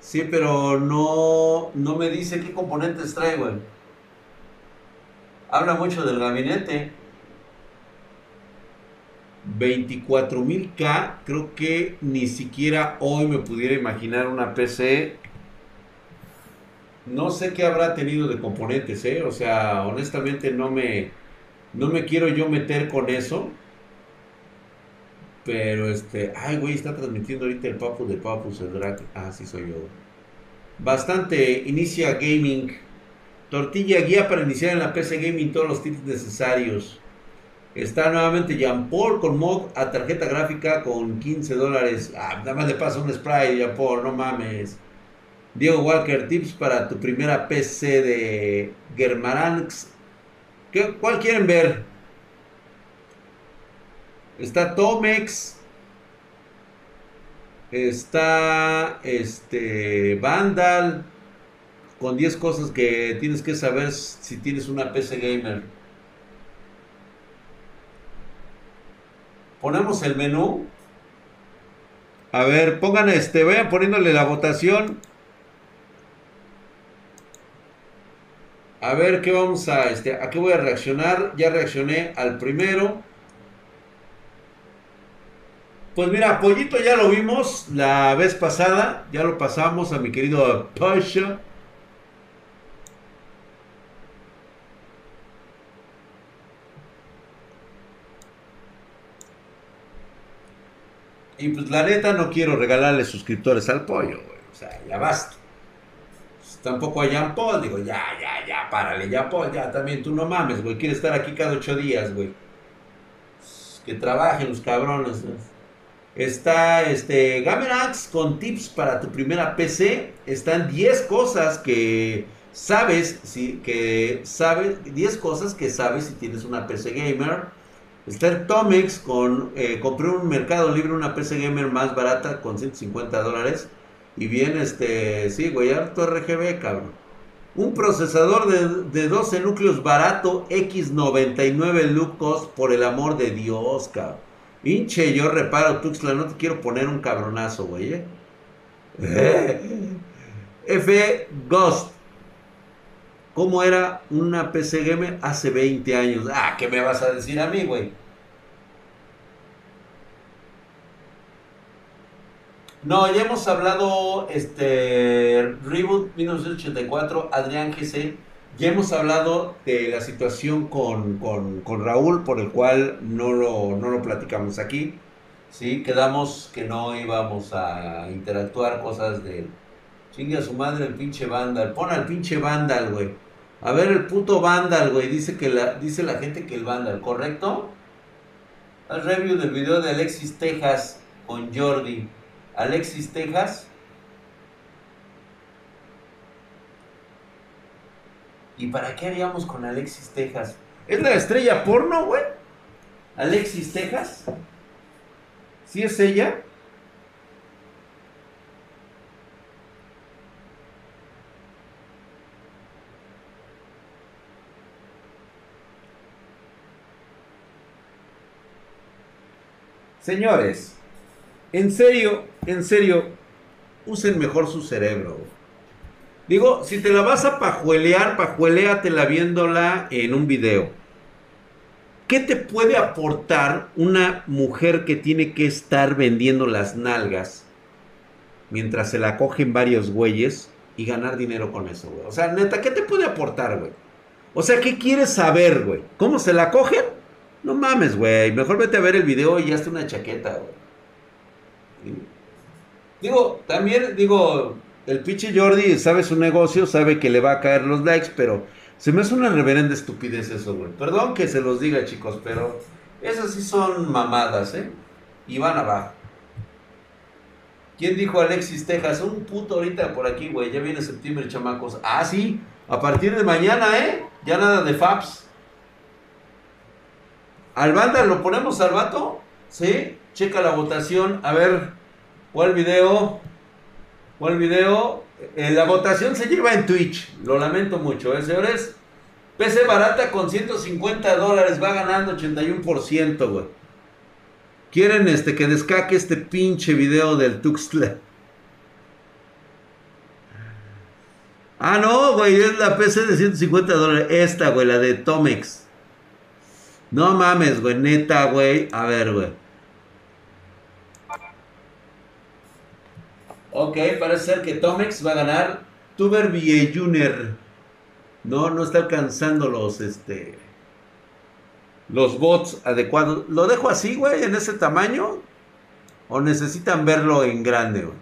Sí, pero no, no me dice qué componentes trae. Habla mucho del gabinete. 24.000K, creo que ni siquiera hoy me pudiera imaginar una PC. No sé qué habrá tenido de componentes, ¿eh? O sea, honestamente no me, no me quiero yo meter con eso. Pero este, ay, güey, está transmitiendo ahorita el Papu de Papus, el drag. Ah, sí, soy yo. Bastante, inicia gaming. Tortilla guía para iniciar en la PC Gaming todos los tips necesarios. Está nuevamente Jean Paul con mod a tarjeta gráfica con 15 dólares. Ah, nada más le pasa un spray, Jean Paul, no mames. Diego Walker, tips para tu primera PC de Germaranx. ¿Qué, ¿Cuál quieren ver? Está Tomex. Está este Vandal. Con 10 cosas que tienes que saber si tienes una PC gamer. Ponemos el menú. A ver, pongan este, vayan poniéndole la votación. A ver qué vamos a, este, a qué voy a reaccionar. Ya reaccioné al primero. Pues mira, Pollito ya lo vimos la vez pasada, ya lo pasamos a mi querido Pasha. Y pues la neta no quiero regalarle suscriptores al pollo, güey. O sea, ya basta. Pues, tampoco a Jean Paul, digo, ya, ya, ya, párale, ya Paul, ya también tú no mames, güey. Quiere estar aquí cada ocho días, güey. Pues, que trabajen los cabrones, güey. Está este Gamerax con tips para tu primera PC. Están 10 cosas que sabes si que sabes 10 cosas que sabes si tienes una PC gamer. Está el Tomex con eh, compré un Mercado Libre una PC gamer más barata con 150 dólares y viene este sí güey RGB cabrón. Un procesador de, de 12 núcleos barato X99 Lucos por el amor de Dios cabrón. Pinche, yo reparo, Tuxla, no te quiero poner un cabronazo, güey. ¿eh? F Ghost. ¿Cómo era una PC Gamer hace 20 años? Ah, ¿qué me vas a decir a mí, güey? No, ya hemos hablado, este, Reboot 1984, Adrián GC. Ya hemos hablado de la situación con, Raúl, por el cual no lo, no lo platicamos aquí. ¿sí? Quedamos que no íbamos a interactuar cosas de... Chingue a su madre el pinche Vandal. Pon al pinche Vandal, güey. A ver el puto Vandal, güey. Dice, que la, dice la gente que el Vandal, ¿correcto? Al review del video de Alexis Texas con Jordi. Alexis Texas ¿Y para qué haríamos con Alexis Texas? ¿Es la estrella porno, güey? Alexis Texas. ¿Sí es ella? Señores, en serio, en serio, usen mejor su cerebro. Digo, si te la vas a pajuelear, pajueléatela viéndola en un video. ¿Qué te puede aportar una mujer que tiene que estar vendiendo las nalgas mientras se la cogen varios güeyes y ganar dinero con eso, güey? O sea, neta, ¿qué te puede aportar, güey? O sea, ¿qué quieres saber, güey? ¿Cómo se la cogen? No mames, güey. Mejor vete a ver el video y hazte una chaqueta, güey. Digo, también, digo, el pinche Jordi sabe su negocio, sabe que le va a caer los likes, pero se me hace una reverenda estupidez eso, güey. Perdón que se los diga, chicos, pero esas sí son mamadas, ¿eh? Y van abajo. ¿Quién dijo Alexis Texas? Un puto ahorita por aquí, güey. Ya viene septiembre, chamacos. Ah, sí. A partir de mañana, ¿eh? Ya nada de Fabs. ¿Al banda lo ponemos al vato? ¿Sí? Checa la votación. A ver, ¿cuál video? ¿Cuál video? Eh, la votación se lleva en Twitch. Lo lamento mucho, ¿eh, señores? PC barata con 150 dólares. Va ganando 81%, güey. Quieren este, que descaque este pinche video del Tuxtla. Ah, no, güey, es la PC de 150 dólares. Esta, güey, la de Tomex. No mames, güey, neta, güey. A ver, güey. Ok, parece ser que Tomex va a ganar. Tuber Junior. No, no está alcanzando los, este los bots adecuados. ¿Lo dejo así, güey, en ese tamaño? ¿O necesitan verlo en grande, güey?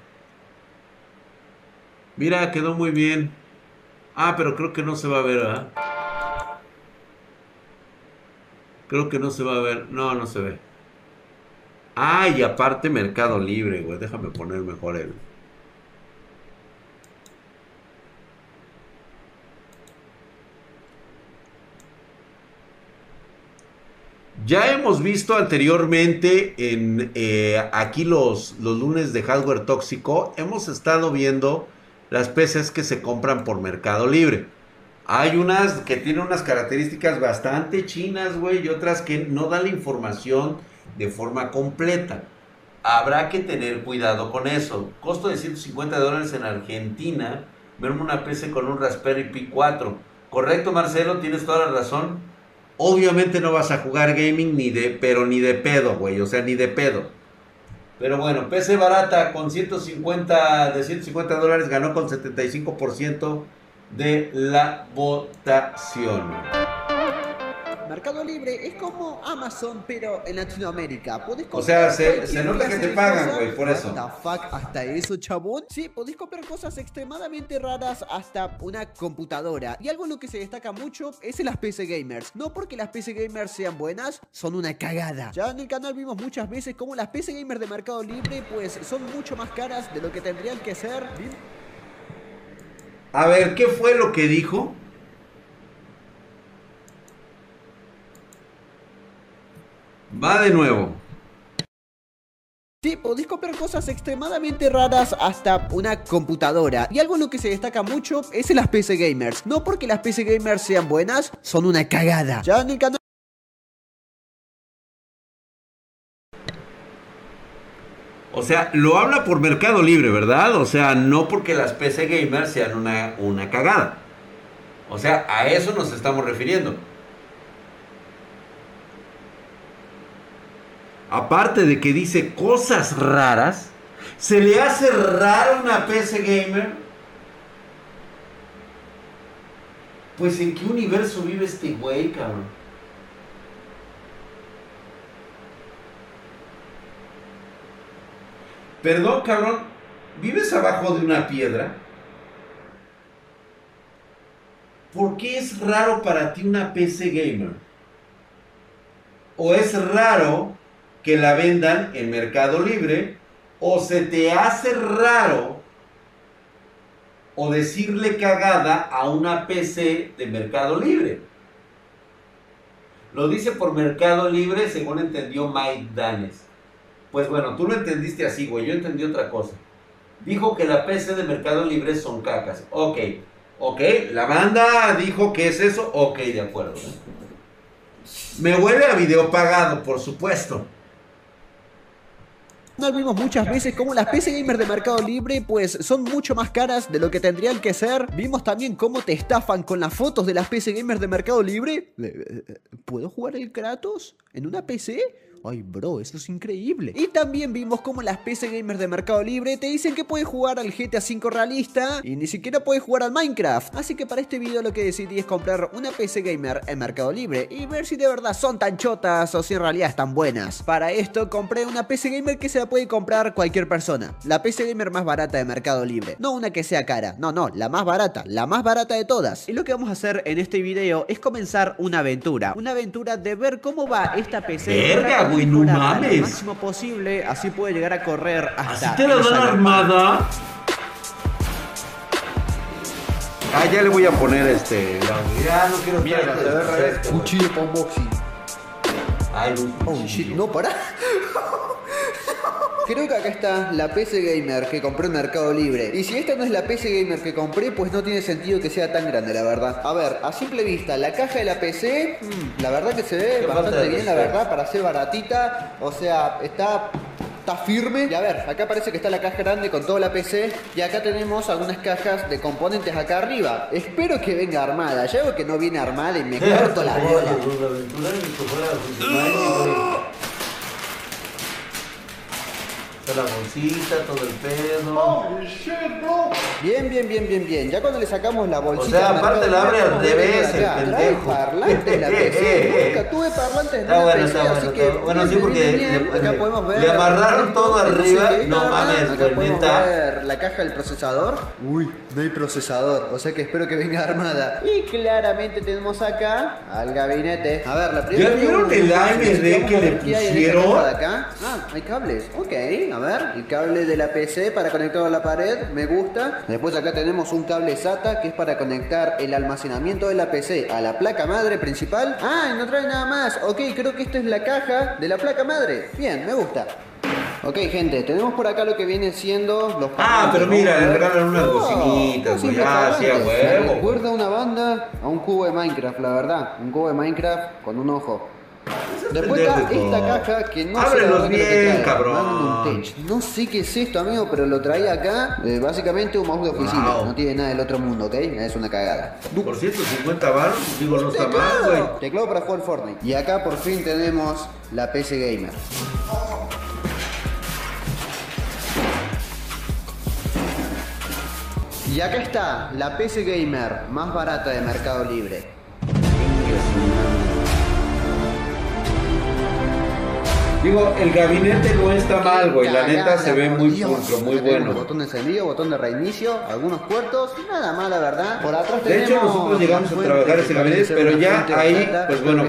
Mira, quedó muy bien. Ah, pero creo que no se va a ver, ¿verdad? Creo que no se va a ver. No, no se ve. Ah, y aparte Mercado Libre, güey. Déjame poner mejor el... Ya hemos visto anteriormente en eh, aquí los, los lunes de hardware tóxico, hemos estado viendo las PCs que se compran por Mercado Libre. Hay unas que tienen unas características bastante chinas, güey, y otras que no dan la información de forma completa. Habrá que tener cuidado con eso. Costo de 150 dólares en Argentina. Verme una PC con un Raspberry Pi 4. Correcto, Marcelo, tienes toda la razón. Obviamente no vas a jugar gaming ni de, pero ni de pedo, güey, o sea, ni de pedo. Pero bueno, PC barata con 150, de 150 dólares ganó con 75% de la votación. Mercado Libre es como Amazon, pero en Latinoamérica. o sea, se, nota que te pagan, güey, por eso. fuck? ¿Hasta eso, chabón? Sí, podés comprar cosas extremadamente raras hasta una computadora. Y algo en lo que se destaca mucho es en las PC Gamers. No porque las PC Gamers sean buenas, son una cagada. Ya en el canal vimos muchas veces cómo las PC Gamers de Mercado Libre, pues, son mucho más caras de lo que tendrían que ser. A ver, ¿qué fue lo que dijo? Va de nuevo. Sí, podéis comprar cosas extremadamente raras hasta una computadora. Y algo en lo que se destaca mucho es en las PC Gamers. No porque las PC Gamers sean buenas, son una cagada. Ya en el canal... O sea, lo habla por Mercado Libre, ¿verdad? O sea, no porque las PC Gamers sean una, una cagada. O sea, a eso nos estamos refiriendo. Aparte de que dice cosas raras, ¿se le hace rara una PC gamer? Pues en qué universo vive este güey, cabrón. Perdón, cabrón, ¿vives abajo de una piedra? ¿Por qué es raro para ti una PC gamer? ¿O es raro que la vendan en Mercado Libre o se te hace raro o decirle cagada a una PC de Mercado Libre. Lo dice por Mercado Libre según entendió Mike Danes. Pues bueno, tú lo entendiste así, güey. Yo entendí otra cosa. Dijo que la PC de Mercado Libre son cacas. Ok, ok. La banda dijo que es eso. Ok, de acuerdo. Me huele a video pagado, por supuesto. No vimos muchas veces cómo las PC Gamer de Mercado Libre pues son mucho más caras de lo que tendrían que ser. Vimos también cómo te estafan con las fotos de las PC Gamers de Mercado Libre. Eh, eh, eh, ¿Puedo jugar el Kratos en una PC? Ay, bro, eso es increíble. Y también vimos cómo las PC gamers de Mercado Libre te dicen que puedes jugar al GTA V realista y ni siquiera puedes jugar al Minecraft. Así que para este video lo que decidí es comprar una PC gamer en Mercado Libre y ver si de verdad son tan chotas o si en realidad están buenas. Para esto compré una PC gamer que se la puede comprar cualquier persona. La PC gamer más barata de Mercado Libre. No una que sea cara, no, no, la más barata, la más barata de todas. Y lo que vamos a hacer en este video es comenzar una aventura. Una aventura de ver cómo va esta PC. Verga, güey, no mejorarla Lo mames. máximo posible, así puede llegar a correr hasta. ¿Así te la dan armada? Ah, ya le voy a poner este. la- Ya no quiero Mira, estar a ver, a ver, haciendo esto, güey. Cuchillo para unboxing. Ay, un Oh shit, no, pará. Creo que acá está la PC Gamer que compré en Mercado Libre. Y si esta no es la PC Gamer que compré, pues no tiene sentido que sea tan grande, la verdad. A ver, a simple vista, la caja de la PC, mm, la verdad que se ve bastante bien, la verdad, para ser baratita. O sea, está... Está firme. Y a ver, acá parece que está la caja grande con toda la PC. Y acá tenemos algunas cajas de componentes acá arriba. Espero que venga armada. Ya veo que no viene armada y me corto la bola. Está la bolsita, todo el pedo. Bien, bien, bien, bien, bien. Ya cuando le sacamos la bolsita. O sea, aparte la abre al revés, el pendejo. parlantes la PC. Nunca tuve parlantes en bueno, PC, así que. está bueno. Bueno, sí, porque bien, bien. le- acá podemos ver. le amarraron todo el arriba. No mames, Acá podemos ver la caja del procesador. Uy, no hay procesador. O sea que espero que venga armada. Y claramente tenemos acá al gabinete. A ver, la primera. ¿Ya vieron el AMD que le pusieron? Ah, hay cables. Ok, a ver. El cable de la PC para conectarlo a la pared. Me gusta. Después acá tenemos un cable SATA que es para conectar el almacenamiento de la PC a la placa madre principal. Ah, y no trae nada más. Ok, creo que esta es la caja de la placa madre. Bien, me gusta. Ok, gente, tenemos por acá lo que viene siendo los Ah, pero mira, le regalan unas bocinitas, güey. Ah, sí, parlantes. Me huevo. recuerda una banda a un cubo de Minecraft, la verdad. Un cubo de Minecraft con un ojo. Después está esta caja que no Ábrelos sé que bien, trae. cabrón. No sé qué es esto, amigo, pero lo traía acá. eh, básicamente un mouse de oficina. Wow. No tiene nada del otro mundo, ¿ok? Es una cagada. Por 150 baros, digo, no está mal, güey. Teclado para jugar Fortnite. Y acá por fin tenemos la PC Gamer. Y acá está la PC Gamer más barata de Mercado Libre. Digo, el gabinete no está mal, güey. La neta se ve muy Dios. pulcro, muy bueno. Botón de encendido, botón de reinicio, algunos puertos, nada más la verdad. Por atrás De hecho, nosotros llegamos a trabajar ese gabinete, pero ya ahí, pues bueno.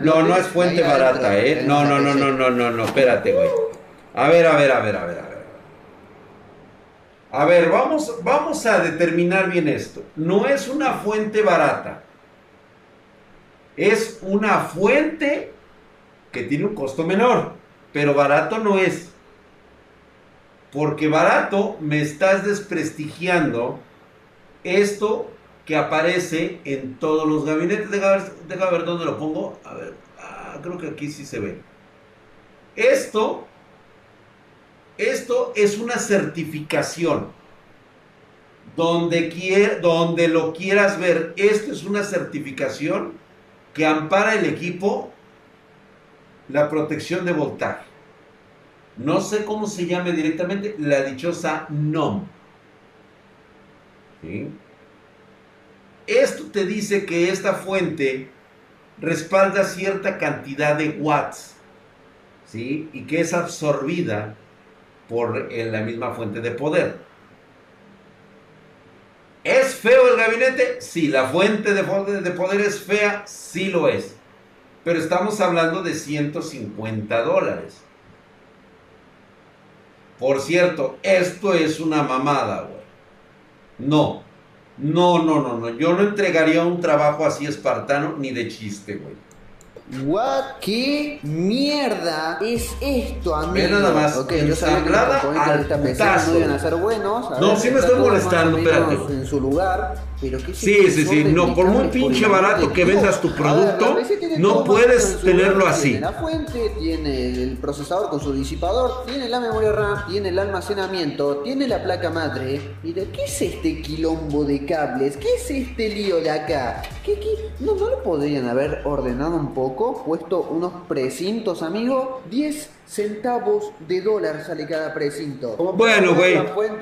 no No, es fuente barata, ¿eh? No, no, no, no, no, no, no, espérate, güey. A ver, a ver, a ver, a ver, a ver. A ver, vamos, vamos a determinar bien esto. No es una fuente barata. Es una fuente que tiene un costo menor, pero barato no es. Porque barato me estás desprestigiando esto que aparece en todos los gabinetes. Deja ver, dónde lo pongo. A ver, ah, creo que aquí sí se ve. Esto, esto es una certificación. Donde, quier- donde lo quieras ver, esto es una certificación que ampara el equipo la protección de voltaje. No sé cómo se llame directamente, la dichosa NOM. Esto te dice que esta fuente respalda cierta cantidad de watts, ¿sí? Y que es absorbida por la misma fuente de poder. ¿Es feo el gabinete? Sí, la fuente de de poder es fea, sí lo es. Pero estamos hablando de 150 dólares. Por cierto, esto es una mamada, güey. No, no, no, no, no. Yo no entregaría un trabajo así espartano ni de chiste, güey. What? ¿Qué mierda es esto, amigo? Ve nada más, Ok, yo sabía que los componentes de esta no iban a ser buenos. A No, ver, sí me estoy molestando, espérate. En su lugar, pero ¿qué Sí, sí, sí. No, por muy pinche barato que vendas tu ver, producto, no puedes tenerlo así. Tiene la fuente, tiene el procesador con su disipador, tiene la memoria RAM, tiene el almacenamiento, tiene la placa madre. Mira, ¿qué es este quilombo de cables? ¿Qué es este lío de acá? ¿Qué, qué? ¿No, ¿No lo podrían haber ordenado un poco? Puesto unos precintos, amigo. 10 centavos de dólar sale cada precinto. Como Bueno, güey,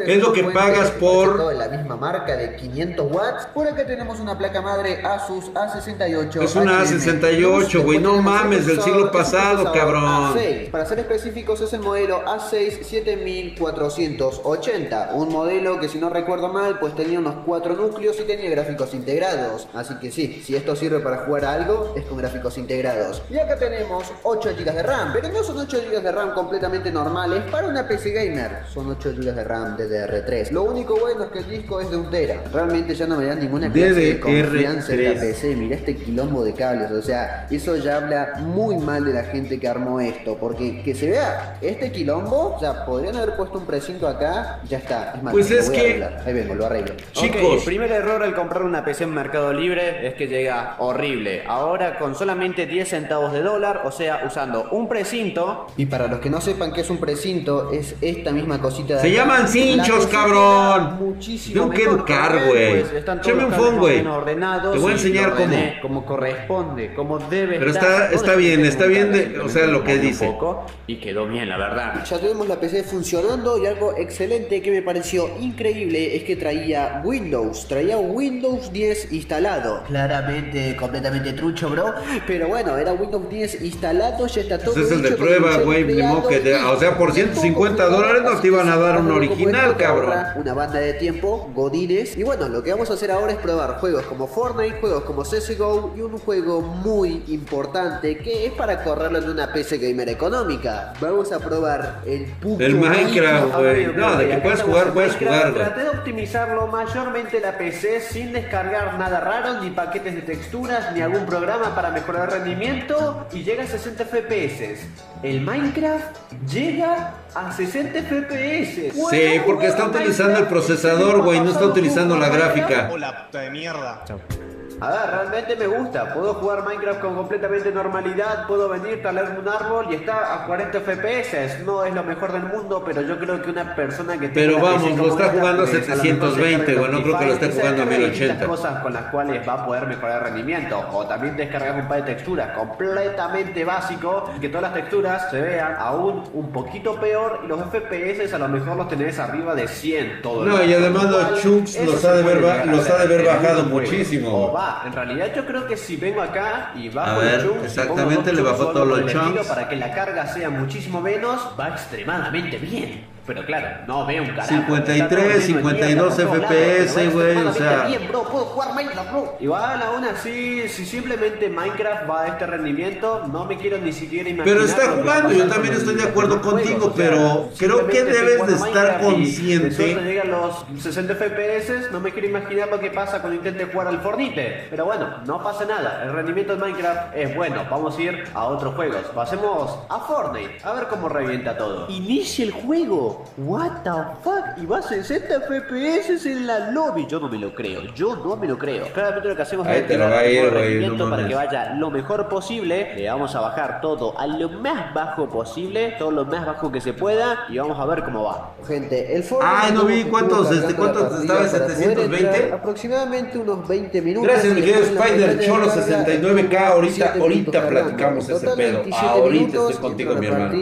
es lo que pagas por- todo de la misma marca de 500 watts. Por acá tenemos una placa madre Asus A68. Es una HM. A68, güey, no mames, el del siglo pasado, cabrón. A6. Para ser específicos es el modelo A6 7480, un modelo que si no recuerdo mal pues tenía unos 4 núcleos y tenía gráficos integrados. Así que sí, si esto sirve para jugar a algo es con gráficos integrados. Y acá tenemos 8 GB de RAM, pero no son 8 GB de RAM completamente normales para una PC gamer, son 8 GB de RAM DDR3. Lo único bueno es que el disco es de un tera. Realmente ya no me dan ninguna clase de confianza en la DDR3. PC. Mira este quilombo de cables, o sea, eso ya habla muy mal de la gente que armó esto, porque que se vea este quilombo, o sea, podrían haber puesto un precinto acá, ya está. Es más, Pues lo es voy a que- arreglar. Ahí vengo, lo arreglo. Chicos. Ok, el primer error al comprar una PC en Mercado Libre es que llega horrible. Ahora con solamente 10 centavos de dólar, o sea, usando un precinto, Y para los que no sepan qué es un precinto, es esta misma cosita de Se acá. llaman cinchos, cabrón. Muchísimo Tengo que educar, güey. pues todos Échame un phone, güey. Te voy a enseñar cómo. como corresponde, como debe Pero estar. está- está bien, está bien de- o sea, lo que dice. poco, y quedó bien, la verdad. Ya tuvimos la PC funcionando y algo excelente que me pareció increíble es que traía Windows, traía Windows 10 instalado. Claramente, completamente trucho, bro. Pero bueno, era Windows 10 instalado, ya está todo Ese es el de prueba, güey, ni creado modo que te- y o sea, por 150 poco dólares no te iban a dar un original, cabrón. Una banda de tiempo, Godines. Y bueno, lo que vamos a hacer ahora es probar juegos como Fortnite, juegos como CSGO y un juego muy importante que es para correrlo en una PC gamer económica. Vamos a probar el puto El Minecraft, güey. Ok, ok, No, de que puedes jugar, puedes jugar, güey. Traté de optimizarlo mayormente la PC sin descargar nada raro, ni paquetes de texturas, ni algún programa para mejorar el rendimiento y llega a 60 FPS. El Minecraft llega a 60 FPS. Sí, porque está utilizando el procesador, güey, no está utilizando la gráfica. Hola, puta de mierda. A ver, realmente me gusta. Puedo jugar Minecraft con completamente normalidad. Puedo venir, talarme un árbol y está a 40 FPS. No es lo mejor del mundo, pero yo creo que una persona que Pero vamos, lo está jugando a pues, lo mejor se 720, descarga güey, no creo que lo esté jugando a descarga 1080. distintas cosas con las cuales va a poder mejorar el rendimiento. O también descargar un par de texturas completamente básico. Que todas las texturas se vean aún un poquito peor. Y los FPS a lo mejor los tenés arriba de 100 todo No, y además los chunks los ha de a los ha de en bajado muchísimo. Va, en realidad yo creo que si vengo acá y bajo A ver, los chunks, exactamente, dos le bajó chunks o todos los el chunks. Para que la carga sea muchísimo menos, va extremadamente bien. Pero claro, no veo un carajo. 53, Está todo lleno de 52 mierda por todos FPS, güey, o sea. bien, bro, puedo jugar Minecraft, bro. Igual aún así, si simplemente Minecraft va a este rendimiento, no me quiero ni siquiera imaginar. Pero está jugando, yo también con estoy de acuerdo contigo, juegos, o sea, pero creo que debes de estar consciente. de suerte llega a los 60 FPS, no me quiero imaginar lo que pasa cuando intente jugar al Fornite. Pero bueno, no pasa nada, el rendimiento de Minecraft es bueno. Vamos a ir a otros juegos. Pasemos a Fortnite, a ver cómo revienta todo. Inicia el juego. What the fuck? Y va a 60 FPS en la lobby. Yo no me lo creo, yo no me lo creo. Claramente lo que hacemos Ahí es te lo activar va a el ir, modo güey, rendimiento no para que vaya lo mejor posible. Le vamos a bajar todo a lo más bajo posible, todo lo más bajo que se pueda y vamos a ver cómo va. Gente, el Fortnite Ay, no vi cuántos, este, cuántos estaba en para poder 720. entrar, Aproximadamente unos 20 minutos. Gracias, mi querido Spider Cholo carga 69K. estuvo Ahorita, 7 minutos ahorita platicamos ese pedo. 27 Ahorita estoy contigo, mi la hermano.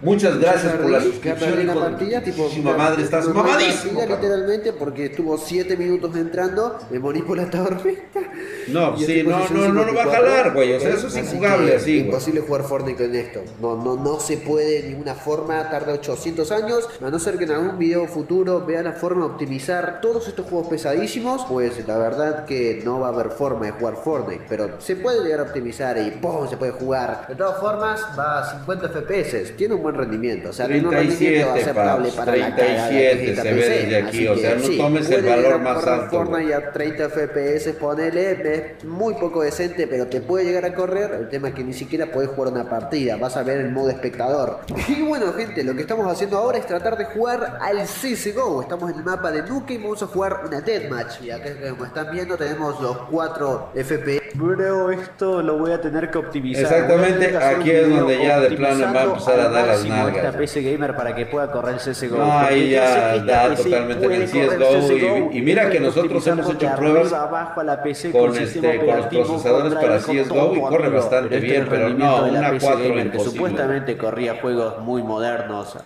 Muchas gracias por la suscripción, hijo de partida, tipo, madre, estás mamadísimo. literalmente porque estuvo 7 minutos entrando, me morí por la tormenta. No, Y sí, no, no, no lo va a 54, jalar, güey. O sea, eso es injugable así. Imposible jugar Fortnite con esto. No, no, no se puede de ninguna forma, tarda 800 años. A no ser que en algún video futuro vean la forma de optimizar todos estos juegos pesadísimos, pues la verdad que no va a haber forma de jugar Fortnite. Pero se puede llegar a optimizar y ¡pum! se puede jugar. De todas formas, va a 50 FPS. Tiene un buen rendimiento. O sea, tiene un rendimiento 37, aceptable para la cagada que 37 es esta se ve desde aquí, o sea, no sí, tomes el valor más alto, Fortnite a 30 FPS, ponele, es muy poco decente, pero te puede llegar a correr. El tema es que ni siquiera puedes jugar una partida, vas a ver el modo espectador. Y bueno, gente, lo que estamos haciendo ahora es tratar de jugar al CSGO. Estamos en el mapa de Nuke y vamos a jugar una deathmatch. Y acá, como están viendo, tenemos los 4 FPS. Bro, esto lo voy a tener que optimizar. Exactamente, aquí es donde ya de plano va a empezar a dar máximo nalgas. Esta PC Gamer para que pueda correr el CSGO. No, ahí ya que da totalmente en el CSGO y- CSGO, y mira que nosotros hemos hecho pruebas arriba abajo a la PC con con, este este, con los procesadores para CSGO y corre bastante este bien, pero no, una 4 que imposible. supuestamente corría juegos muy modernos.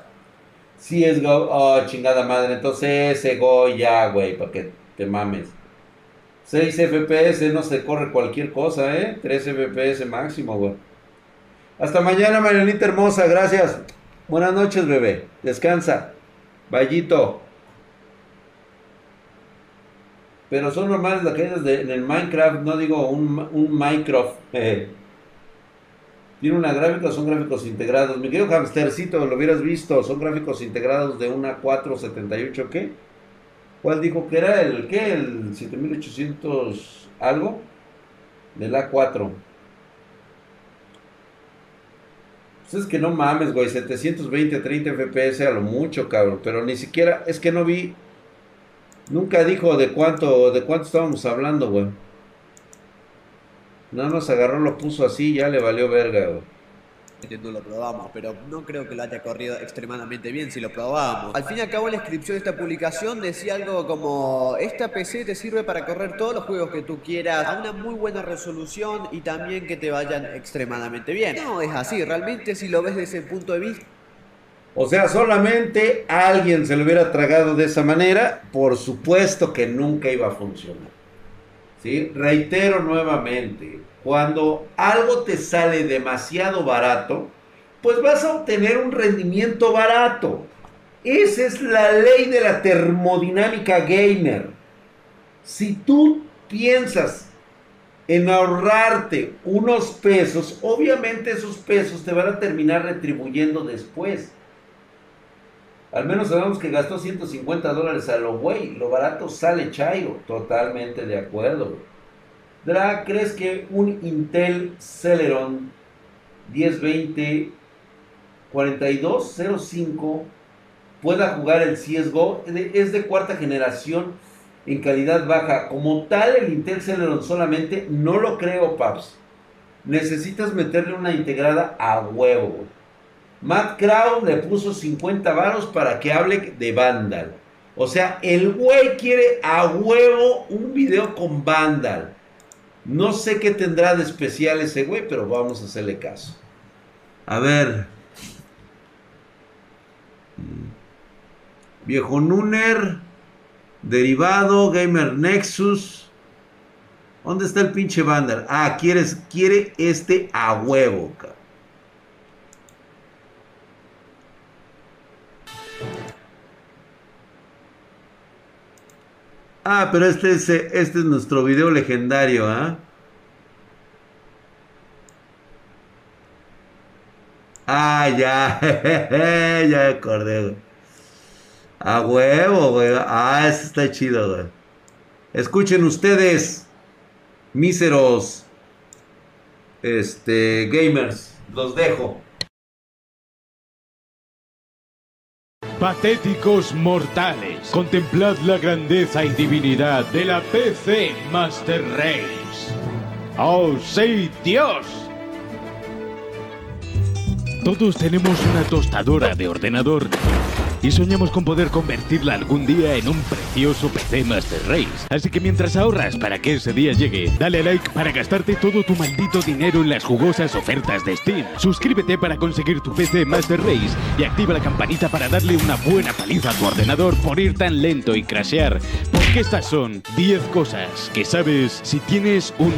CSGO, oh, chingada madre, entonces ese Go ya, güey, para que te mames. 6 FPS no se corre cualquier cosa, ¿eh? 3 FPS máximo, güey. Hasta mañana, Marianita hermosa, gracias. Buenas noches, bebé. Descansa. Vallito. Pero son normales las caídas de, en el Minecraft, no digo un, un Minecraft. Eh. Tiene una gráfica, son gráficos integrados. Mi querido hamstercito, lo hubieras visto, son gráficos integrados de una 478, ¿qué? ¿Cuál dijo que era el qué? El 7800 algo de la 4. Pues Entonces que no mames, güey, 720, 30 FPS a lo mucho, cabrón, pero ni siquiera, es que no vi, nunca dijo de cuánto, de cuánto estábamos hablando, güey. Nada más agarró, lo puso así, ya le valió verga, güey. No lo probamos, pero no creo que lo haya corrido extremadamente bien si lo probábamos. Al fin y al cabo, la descripción de esta publicación decía algo como: Esta PC te sirve para correr todos los juegos que tú quieras a una muy buena resolución y también que te vayan extremadamente bien. No es así, realmente, si lo ves desde ese punto de vista. O sea, solamente alguien se lo hubiera tragado de esa manera, por supuesto que nunca iba a funcionar. ¿Sí? Reitero nuevamente, cuando algo te sale demasiado barato, pues vas a obtener un rendimiento barato. Esa es la ley de la termodinámica gamer. Si tú piensas en ahorrarte unos pesos, obviamente esos pesos te van a terminar retribuyendo después. Al menos sabemos que gastó 150 dólares a lo güey. Lo barato sale chairo. Totalmente de acuerdo. güey. Dra, ¿crees que un Intel Celeron 1020 4205 pueda jugar el CSGO? Es de cuarta generación en calidad baja. Como tal, el Intel Celeron solamente no lo creo, Paps. Necesitas meterle una integrada a huevo. Matt Crown le puso 50 varos para que hable de Vandal. O sea, el güey quiere a huevo un video con Vandal. No sé qué tendrá de especial ese güey, pero vamos a hacerle caso. A ver. Viejo Nuner. Derivado. Gamer Nexus. ¿Dónde está el pinche Vandal? Ah, quieres, quiere este a huevo, cabrón. Ah, pero este es, eh, este es nuestro video legendario, ¿ah? Ah, ya, ya acordé, güey. A huevo, güey. Ah, ese está chido, güey. Escuchen ustedes, míseros, este, gamers, los dejo. Patéticos mortales, contemplad la grandeza y divinidad de la PC Master Race. ¡Oh, sí, Dios! Todos tenemos una tostadora de ordenador y soñamos con poder convertirla algún día en un precioso PC Master Race. Así que mientras ahorras para que ese día llegue, dale like para gastarte todo tu maldito dinero en las jugosas ofertas de Steam. Suscríbete para conseguir tu PC Master Race y activa la campanita para darle una buena paliza a tu ordenador por ir tan lento y crashear. Porque estas son 10 cosas que sabes si tienes un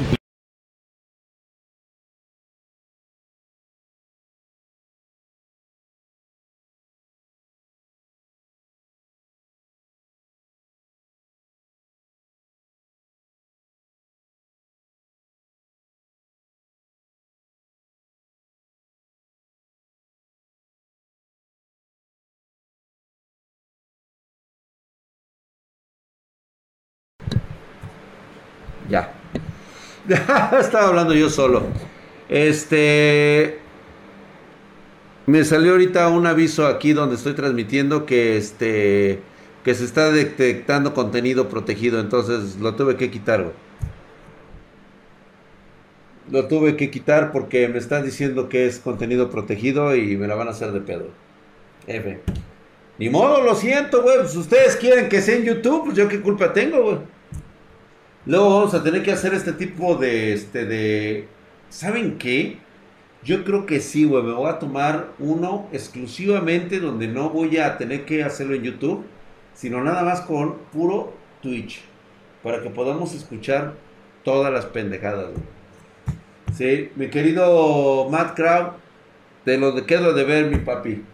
Ya. Estaba hablando yo solo. Este. Me salió ahorita un aviso aquí donde estoy transmitiendo que este. Que se está detectando contenido protegido. Entonces lo tuve que quitar. Lo tuve que quitar porque me están diciendo que es contenido protegido y me la van a hacer de pedo. F. Ni modo, lo siento, güey. Pues ustedes quieren que sea en YouTube, pues yo qué culpa tengo, güey. Luego vamos a tener que hacer este tipo de, este, de, ¿saben qué? Yo creo que sí, güey, me voy a tomar uno exclusivamente donde no voy a tener que hacerlo en YouTube, sino nada más con puro Twitch, para que podamos escuchar todas las pendejadas, güey. Sí, mi querido Matt Crow, te lo quedo de ver, mi papi.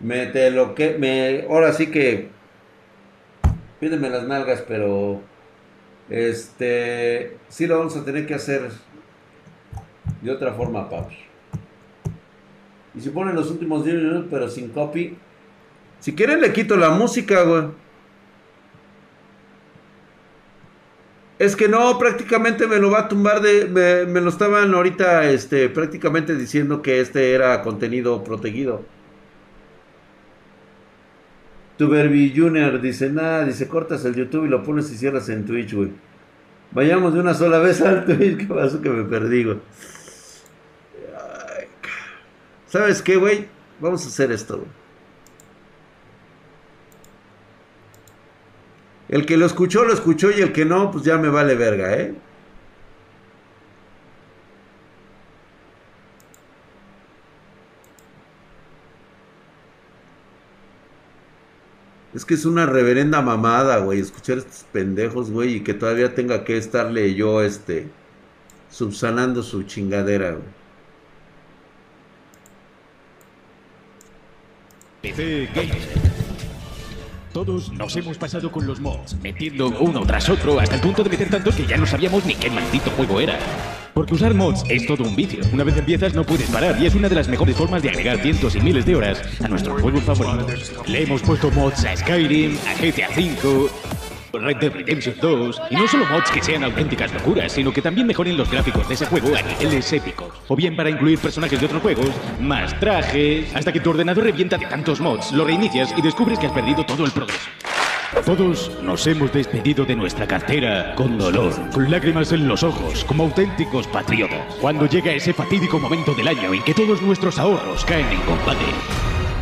Me, te lo que, me, ahora sí que, pídeme las nalgas, pero, este, sí lo vamos a tener que hacer de otra forma, papi. Y si ponen los últimos 10 minutos, pero sin copy, si quieren le quito la música, güey. Es que no, prácticamente me lo va a tumbar de. Me, me, lo estaban ahorita este, prácticamente diciendo que este era contenido protegido. Tuberby Junior dice: Nada, dice: cortas el YouTube y lo pones y cierras en Twitch, güey. Vayamos de una sola vez al Twitch. ¿Qué pasó que me perdí, güey? ¿Sabes qué, güey? Vamos a hacer esto. El que lo escuchó, lo escuchó y el que no, pues ya me vale verga, ¿eh? Es que es una reverenda mamada, güey, escuchar estos pendejos, güey, y que todavía tenga que estarle yo, este, subsanando su chingadera, güey. PC Gamer. Todos nos hemos pasado con los mods, metiendo uno tras otro hasta el punto de meter tantos que ya no sabíamos ni qué maldito juego era. Porque usar mods es todo un vicio. Una vez empiezas no puedes parar y es una de las mejores formas de agregar cientos y miles de horas a nuestros juegos favoritos. Le hemos puesto mods a Skyrim, a GTA V, Red Dead Redemption 2, y no solo mods que sean auténticas locuras, sino que también mejoren los gráficos de ese juego a niveles épicos. O bien para incluir personajes de otros juegos, más trajes, hasta que tu ordenador revienta de tantos mods, lo reinicias y descubres que has perdido todo el progreso. Todos nos hemos despedido de nuestra cartera con dolor, con lágrimas en los ojos, como auténticos patriotas. Cuando llega ese fatídico momento del año en que todos nuestros ahorros caen en combate.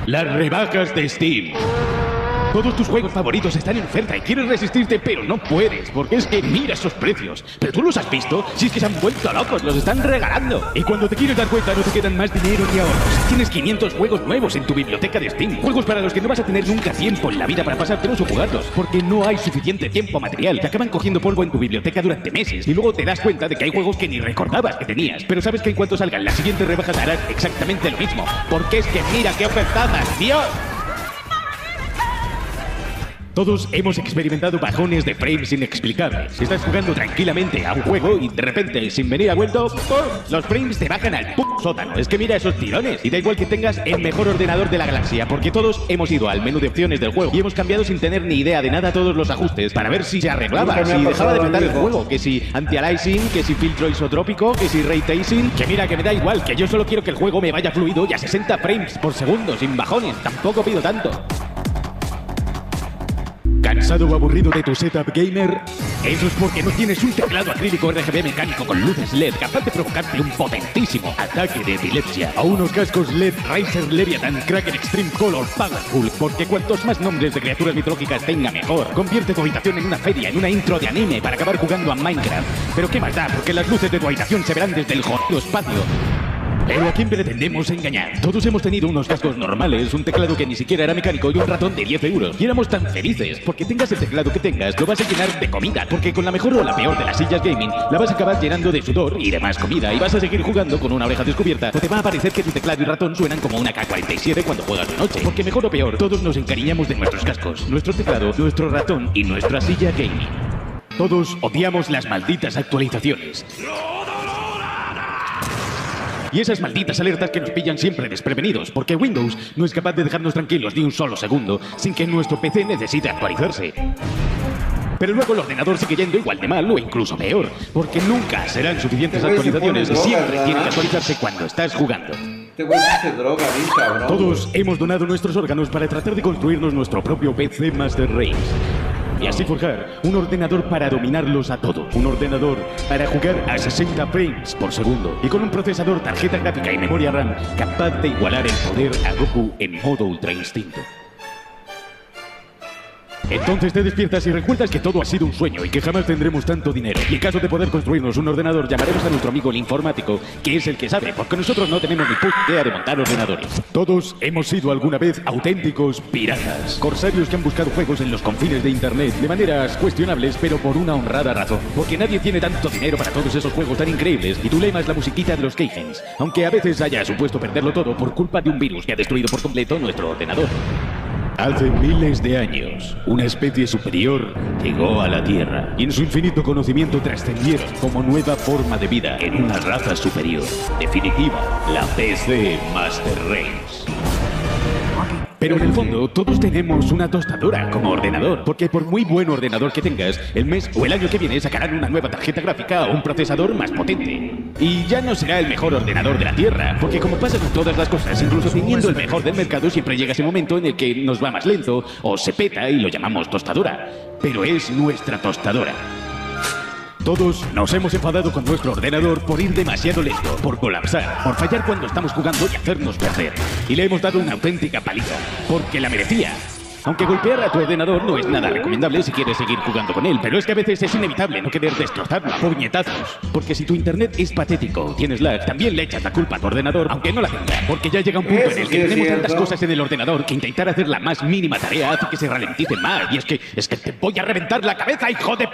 Las rebajas de Steam. Todos tus juegos favoritos están en oferta y quieres resistirte, pero no puedes, porque es que mira esos precios. ¿Pero tú los has visto? Si es que se han vuelto locos, los están regalando. Y cuando te quieres dar cuenta, no te quedan más dinero ni ahorros. Tienes 500 juegos nuevos en tu biblioteca de Steam. Juegos para los que no vas a tener nunca tiempo en la vida para pasártelos o jugarlos, porque no hay suficiente tiempo material. Te acaban cogiendo polvo en tu biblioteca durante meses y luego te das cuenta de que hay juegos que ni recordabas que tenías. Pero sabes que en cuanto salgan las siguientes rebajas harás exactamente lo mismo, porque es que mira qué ofertadas, Dios. Todos hemos experimentado bajones de frames inexplicables. Estás jugando tranquilamente a un juego y de repente, sin venir a vuelto, ¡pum! los frames te bajan al p sótano. Es que mira esos tirones. Y da igual que tengas el mejor ordenador de la galaxia, porque todos hemos ido al menú de opciones del juego y hemos cambiado sin tener ni idea de nada todos los ajustes para ver si se arreglaba, si dejaba de petar el juego, que si anti-aliasing, que si filtro isotrópico, que si ray tracing, que mira que me da igual, que yo solo quiero que el juego me vaya fluido y a 60 frames por segundo, sin bajones. Tampoco pido tanto. ¿Cansado o aburrido de tu setup gamer? Eso es porque no tienes un teclado acrílico RGB mecánico con luces LED capaz de provocarte un potentísimo ataque de epilepsia. O unos cascos LED Razer Leviathan Kraken Extreme Color Powerful, porque cuantos más nombres de criaturas mitológicas tenga mejor. Convierte tu habitación en una feria, en una intro de anime para acabar jugando a Minecraft. Pero qué más da, porque las luces de tu habitación se verán desde el jodido espacio. Pero ¿a quién pretendemos engañar? Todos hemos tenido unos cascos normales, un teclado que ni siquiera era mecánico y un ratón de 10 euros. Y éramos tan felices, porque tengas el teclado que tengas, lo vas a llenar de comida. Porque con la mejor o la peor de las sillas gaming, la vas a acabar llenando de sudor y de más comida. Y vas a seguir jugando con una oreja descubierta. O te va a parecer que tu teclado y ratón suenan como una K-47 cuando juegas de noche. Porque mejor o peor, todos nos encariñamos de nuestros cascos, nuestro teclado, nuestro ratón y nuestra silla gaming. Todos odiamos las malditas actualizaciones. Y esas malditas alertas que nos pillan siempre desprevenidos, porque Windows no es capaz de dejarnos tranquilos ni un solo segundo sin que nuestro PC necesite actualizarse. Pero luego el ordenador sigue yendo igual de mal o incluso peor, porque nunca serán suficientes actualizaciones y siempre tiene que actualizarse cuando estás jugando. Droga. Todos hemos donado nuestros órganos para tratar de construirnos nuestro propio PC Master Race. Y así forjar un ordenador para dominarlos a todos. Un ordenador para jugar a 60 frames por segundo. Y con un procesador, tarjeta gráfica y memoria RAM capaz de igualar el poder a Goku en modo Ultra Instinto. Entonces te despiertas y recuerdas que todo ha sido un sueño y que jamás tendremos tanto dinero. Y en caso de poder construirnos un ordenador, llamaremos a nuestro amigo el informático, que es el que sabe, porque nosotros no tenemos ni puta idea de montar ordenadores. Todos hemos sido alguna vez auténticos piratas. Corsarios que han buscado juegos en los confines de Internet de maneras cuestionables, pero por una honrada razón. Porque nadie tiene tanto dinero para todos esos juegos tan increíbles y tu lema es la musiquita de los Keifens. Aunque a veces haya supuesto perderlo todo por culpa de un virus que ha destruido por completo nuestro ordenador. Hace miles de años, una especie superior llegó a la Tierra y en su infinito conocimiento trascendieron como nueva forma de vida en una raza superior. Definitiva, la PC Master Race. Pero en el fondo, todos tenemos una tostadora como ordenador, porque por muy buen ordenador que tengas, el mes o el año que viene sacarán una nueva tarjeta gráfica o un procesador más potente. Y ya no será el mejor ordenador de la Tierra, porque como pasa con todas las cosas, incluso teniendo el mejor del mercado, siempre llega ese momento en el que nos va más lento o se peta y lo llamamos tostadora. Pero es nuestra tostadora. Todos nos hemos enfadado con nuestro ordenador por ir demasiado lento, por colapsar, por fallar cuando estamos jugando y hacernos perder. Y le hemos dado una auténtica paliza, porque la merecía. Aunque golpear a tu ordenador no es nada recomendable si quieres seguir jugando con él, pero es que a veces es inevitable no querer destrozarlo a puñetazos. Porque si tu internet es patético, tienes lag, también le echas la culpa a tu ordenador, aunque no la tenga. Porque ya llega un punto en el que tenemos tantas cosas en el ordenador que intentar hacer la más mínima tarea hace que se ralentice más. Y es que, es que te voy a reventar la cabeza, hijo de...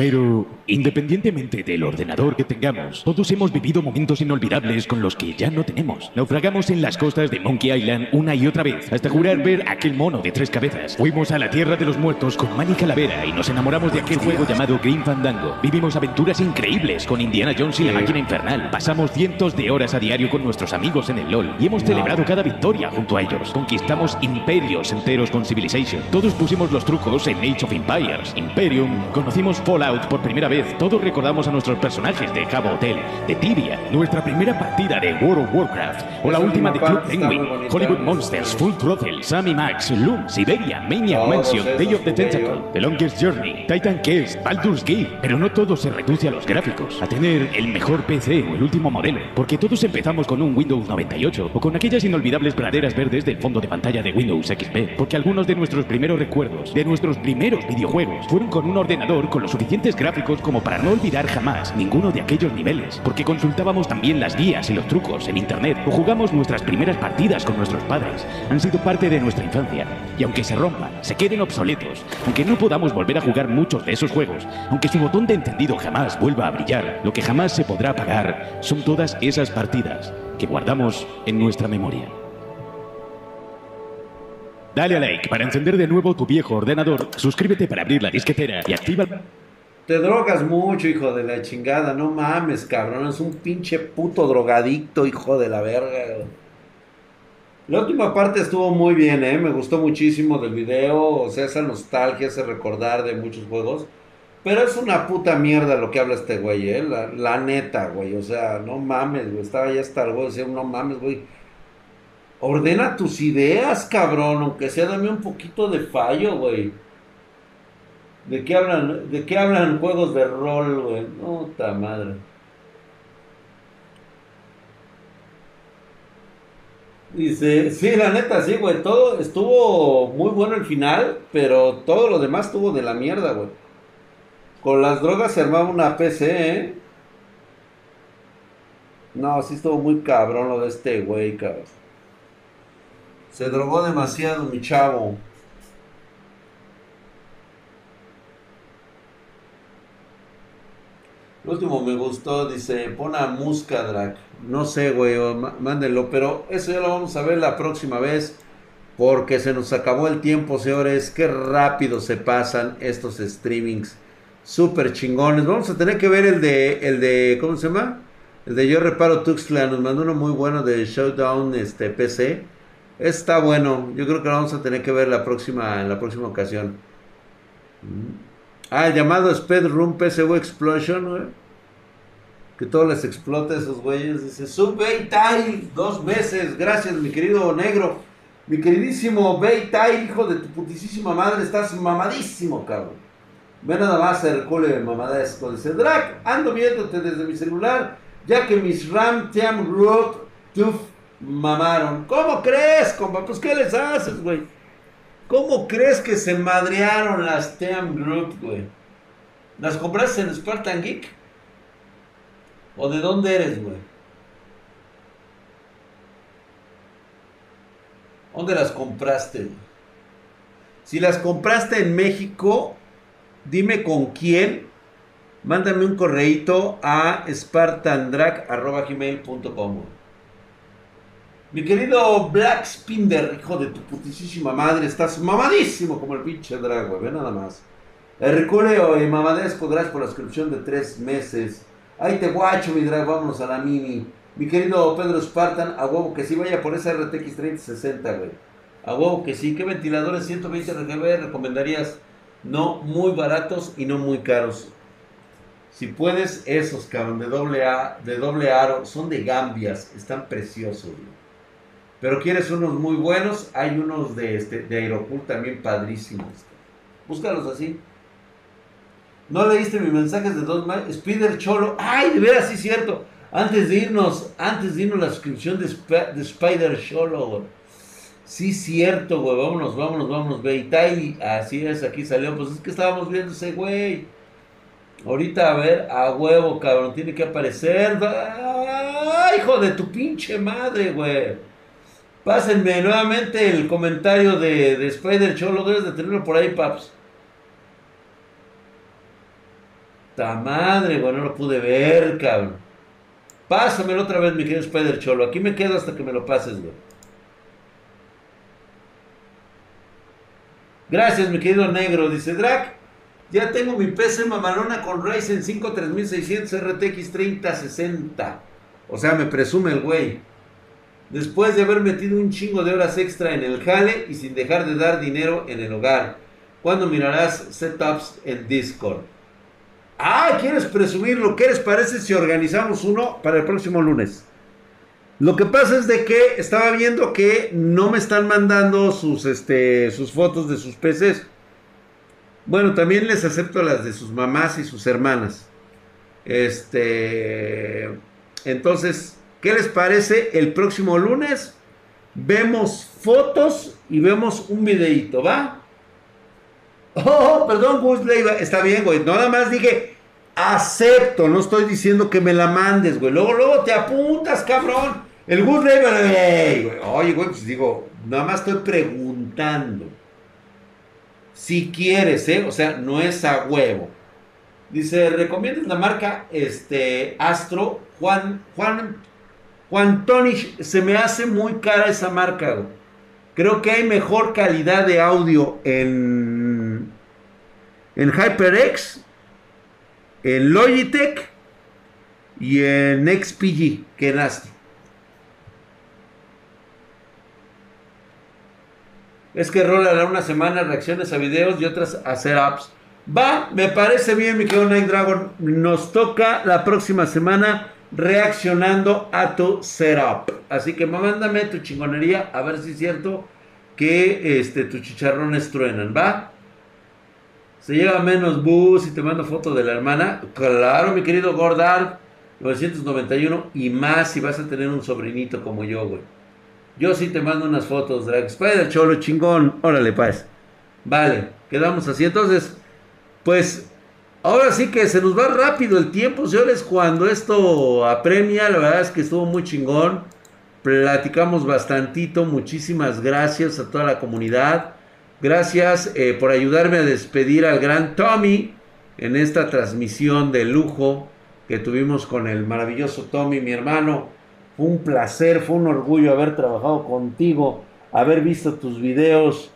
Pero, independientemente del ordenador que tengamos, todos hemos vivido momentos inolvidables con los que ya no tenemos. Naufragamos en las costas de Monkey Island una y otra vez, hasta jurar ver aquel mono de tres cabezas. Fuimos a la Tierra de los Muertos con Manny Calavera y nos enamoramos de aquel juego llamado Green Fandango. Vivimos aventuras increíbles con Indiana Jones y la máquina infernal. Pasamos cientos de horas a diario con nuestros amigos en el LOL y hemos celebrado cada victoria junto a ellos. Conquistamos imperios enteros con Civilization. Todos pusimos los trucos en Age of Empires, Imperium, conocimos Fallout por primera vez. Todos recordamos a nuestros personajes de Java Hotel, de Tibia, nuestra primera partida de World of Warcraft, o la última de Club Penguin. Hollywood Monsters, Full Throttle, Sammy Max, Loom, Siberia, Maniac Mansion, Day of the. Tentacle, The Longest Journey, Titan Quest, Baldur's Gate. Pero no todo se reduce a los gráficos, a tener el mejor PC o el último modelo, porque todos empezamos con un Windows 98 o con aquellas inolvidables praderas verdes del fondo de pantalla de Windows XP, porque algunos de nuestros primeros recuerdos, de nuestros primeros videojuegos, fueron con un ordenador con los suficientes gráficos como para no olvidar jamás ninguno de aquellos niveles, porque consultábamos también las guías y los trucos en internet o jugamos nuestras primeras partidas con nuestros padres. Han sido parte de nuestra infancia, y aunque se rompan, se queden obsoletos, aunque no podamos volver a jugar muchos de esos juegos, aunque su botón de encendido jamás vuelva a brillar, lo que jamás se podrá apagar son todas esas partidas que guardamos en nuestra memoria. Dale a like para encender de nuevo tu viejo ordenador, suscríbete para abrir la disquetera y activa Te drogas mucho, hijo de la chingada. No mames, cabrón. Es un pinche puto drogadicto, hijo de la verga. La última parte estuvo muy bien, ¿eh? Me gustó muchísimo del video. O sea, esa nostalgia, ese recordar de muchos juegos. Pero es una puta mierda lo que habla este güey, ¿eh? La, la neta, güey. O sea, no mames, güey. Estaba ya hasta el güey. Decía, no mames, güey. Ordena tus ideas, cabrón. Aunque sea, dame un poquito de fallo, güey. ¿De qué hablan, de qué hablan juegos de rol, güey? Puta madre. Dice, sí, la neta, sí, güey. Todo estuvo muy bueno el final, pero todo lo demás estuvo de la mierda, güey. Con las drogas se armaba una PC, ¿eh? No, sí estuvo muy cabrón lo de este güey, cabrón. Se drogó demasiado, mi chavo. El último me gustó, dice, pon a Muscadrak. No sé, güey, mándenlo, pero eso ya lo vamos a ver la próxima vez. Porque se nos acabó el tiempo, señores. Qué rápido se pasan estos streamings. Súper chingones. Vamos a tener que ver el de, el de, ¿cómo se llama? El de Yo Reparo Tuxtla. Nos mandó uno muy bueno de Showdown este, PC. Está bueno. Yo creo que lo vamos a tener que ver la próxima, en la próxima ocasión. Mm. Ah, llamado Speed Room PSU Explosion, güey. Que todo les explote a esos güeyes. Dice, sub Beitai, dos veces. Gracias, mi querido negro. Mi queridísimo Beitai, hijo de tu putísima madre. Estás mamadísimo, cabrón. Ve nada más el culo de mamadesco. Dice, Drac, ando viéndote desde mi celular. Ya que mis RAM Team Root Tooth mamaron. ¿Cómo crees, compa? Pues, ¿qué les haces, güey? ¿Cómo crees que se madrearon las Team Group, güey? ¿Las compraste en Spartan Geek? ¿O de dónde eres, güey? ¿Dónde las compraste? Si las compraste en México, dime con quién. Mándame un correíto a spartandrag.gmail.com. Mi querido Black Spinder, hijo de tu putísima madre, estás mamadísimo como el pinche drag, güey, ve nada más. El reculeo y mamadesco, gracias por la suscripción de tres meses. Ahí te guacho, mi drag, vámonos a la mini. Mi querido Pedro Spartan, a huevo que sí, vaya por esa RTX 3060, güey. A huevo que sí. ¿Qué ventiladores 120 RGB recomendarías? No muy baratos y no muy caros. Si puedes, esos, cabrón, de doble, A, de doble aro, son de Gambias, están preciosos, güey. Pero quieres unos muy buenos, hay unos de, este, de Aerocool también padrísimos. Búscalos así. ¿No leíste mis mensajes de dos más? Spider Cholo. ¡Ay, de veras, sí, cierto! Antes de irnos, antes de irnos la suscripción de, Sp- de Spider Cholo. Sí, cierto, güey. Vámonos, vámonos, vámonos. Ve, Itai, así es, aquí salió. Pues es que estábamos viendo ese güey. Ahorita, a ver, a huevo, cabrón. Tiene que aparecer. ¡Ay, hijo de tu pinche madre, güey! Pásenme nuevamente el comentario de, de Spider Cholo. Debes de tenerlo por ahí, paps. Ta madre, güey, no lo pude ver, cabrón. Pásamelo otra vez, mi querido Spider Cholo. Aquí me quedo hasta que me lo pases, güey. Gracias, mi querido negro. Dice Drac. Ya tengo mi PC mamalona con Ryzen 5 3600 RTX 3060. O sea, me presume el güey. Después de haber metido un chingo de horas extra en el jale y sin dejar de dar dinero en el hogar. ¿Cuándo mirarás setups en Discord? Ah, ¿quieres presumirlo? ¿Qué les parece si organizamos uno para el próximo lunes? Lo que pasa es de que estaba viendo que no me están mandando sus, este, sus fotos de sus PCs. Bueno, también les acepto las de sus mamás y sus hermanas. Este, entonces, ¿qué les parece? El próximo lunes vemos fotos y vemos un videito, ¿va? Oh, perdón, Gus Leiva. Está bien, güey. Nada más dije, acepto. No estoy diciendo que me la mandes, güey. Luego, luego te apuntas, cabrón. El Gus Leiva, ey, güey. Oye, güey, pues digo, nada más estoy preguntando. Si quieres, ¿eh? O sea, no es a huevo. Dice, ¿recomiendas la marca este, Astro? Juan, Juan, Juan Tonish, se me hace muy cara esa marca. Creo que hay mejor calidad de audio en, en HyperX, en Logitech y en XPG que en. Es que rola una semana reacciones a videos y otras a hacer apps. Va, me parece bien, mi querido Night Dragon. Nos toca la próxima semana reaccionando a tu setup. Así que mándame tu chingonería a ver si es cierto que este, tus chicharrones truenan, ¿va? Se lleva menos bus y te mando foto de la hermana. Claro, mi querido Gordard, 991 y más si vas a tener un sobrinito como yo, güey. Yo sí te mando unas fotos, Drag Spider Cholo, chingón. Órale, paz. Vale, quedamos así. Entonces, pues, ahora sí que se nos va rápido el tiempo, señores. Cuando esto apremia, la verdad es que estuvo muy chingón. Platicamos bastantito. Muchísimas gracias a toda la comunidad. Gracias eh, por ayudarme a despedir al gran Tommy en esta transmisión de lujo que tuvimos con el maravilloso Tommy, mi hermano. Fue un placer, fue un orgullo haber trabajado contigo, haber visto tus videos.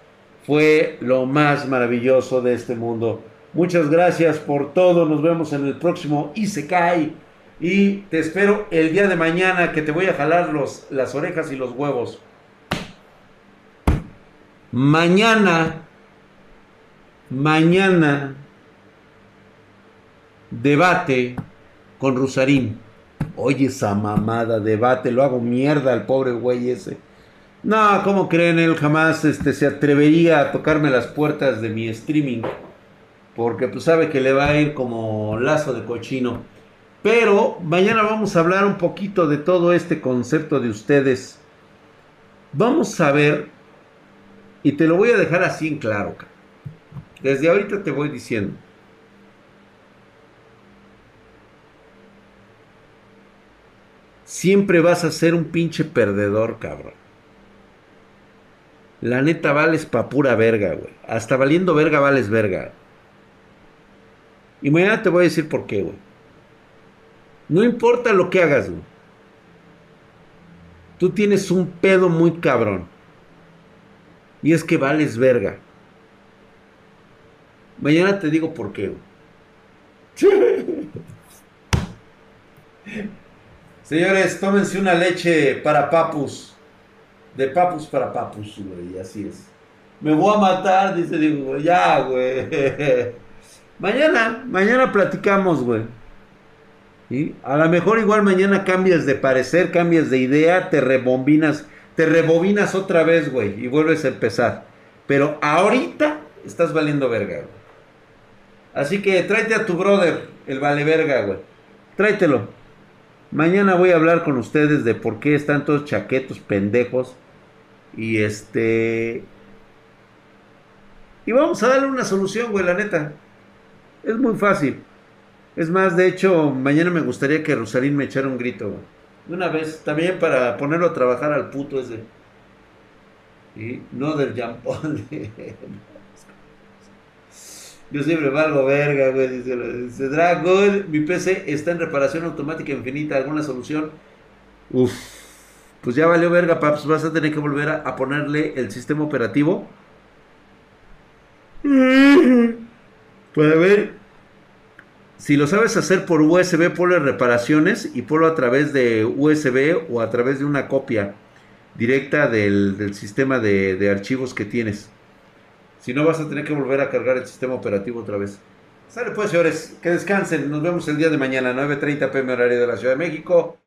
Fue lo más maravilloso de este mundo. Muchas gracias por todo. Nos vemos en el próximo Isekai. Y te espero el día de mañana que te voy a jalar los, las orejas y los huevos. Mañana, mañana, debate con Rusarín. Oye, esa mamada, debate, lo hago mierda al pobre güey ese. No, ¿cómo creen? Él jamás este, se atrevería a tocarme las puertas de mi streaming. Porque pues sabe que le va a ir como lazo de cochino. Pero mañana vamos a hablar un poquito de todo este concepto de ustedes. Vamos a ver Y te lo voy a dejar así en claro. Desde ahorita te voy diciendo. Siempre vas a ser un pinche perdedor, cabrón. La neta vales pa' pura verga, güey. Hasta valiendo verga vales verga. Y mañana te voy a decir por qué, güey. No importa lo que hagas, güey. Tú tienes un pedo muy cabrón. Y es que vales verga. Mañana te digo por qué, güey. Señores, tómense una leche para papus. De papus para papus, güey. Así es. Me voy a matar, dice, digo, ya, güey. Mañana, mañana platicamos, güey. ¿Sí? A lo mejor igual mañana cambias de parecer, cambias de idea, te rebombinas, te rebobinas otra vez, güey, y vuelves a empezar. Pero ahorita estás valiendo verga, güey. Así que tráete a tu brother, el vale verga, güey. Tráetelo. Mañana voy a hablar con ustedes de por qué están todos chaquetos pendejos. Y este. Y vamos a darle una solución, güey, la neta. Es muy fácil. Es más, de hecho, mañana me gustaría que Rosalín me echara un grito. De una vez, también para ponerlo a trabajar al puto ese. Y no del Jampón. Yo siempre valgo verga, güey. Dice, dice Dragon, mi PC está en reparación automática infinita. ¿Alguna solución? Uf. Pues ya valió verga, paps. Vas a tener que volver a, a ponerle el sistema operativo. Puede ver. Si lo sabes hacer por USB, ponle reparaciones y ponlo a través de USB o a través de una copia directa del, del sistema de, de archivos que tienes. Si no, vas a tener que volver a cargar el sistema operativo otra vez. Sale pues, señores, que descansen. Nos vemos el día de mañana, 9.30 pm horario de la Ciudad de México.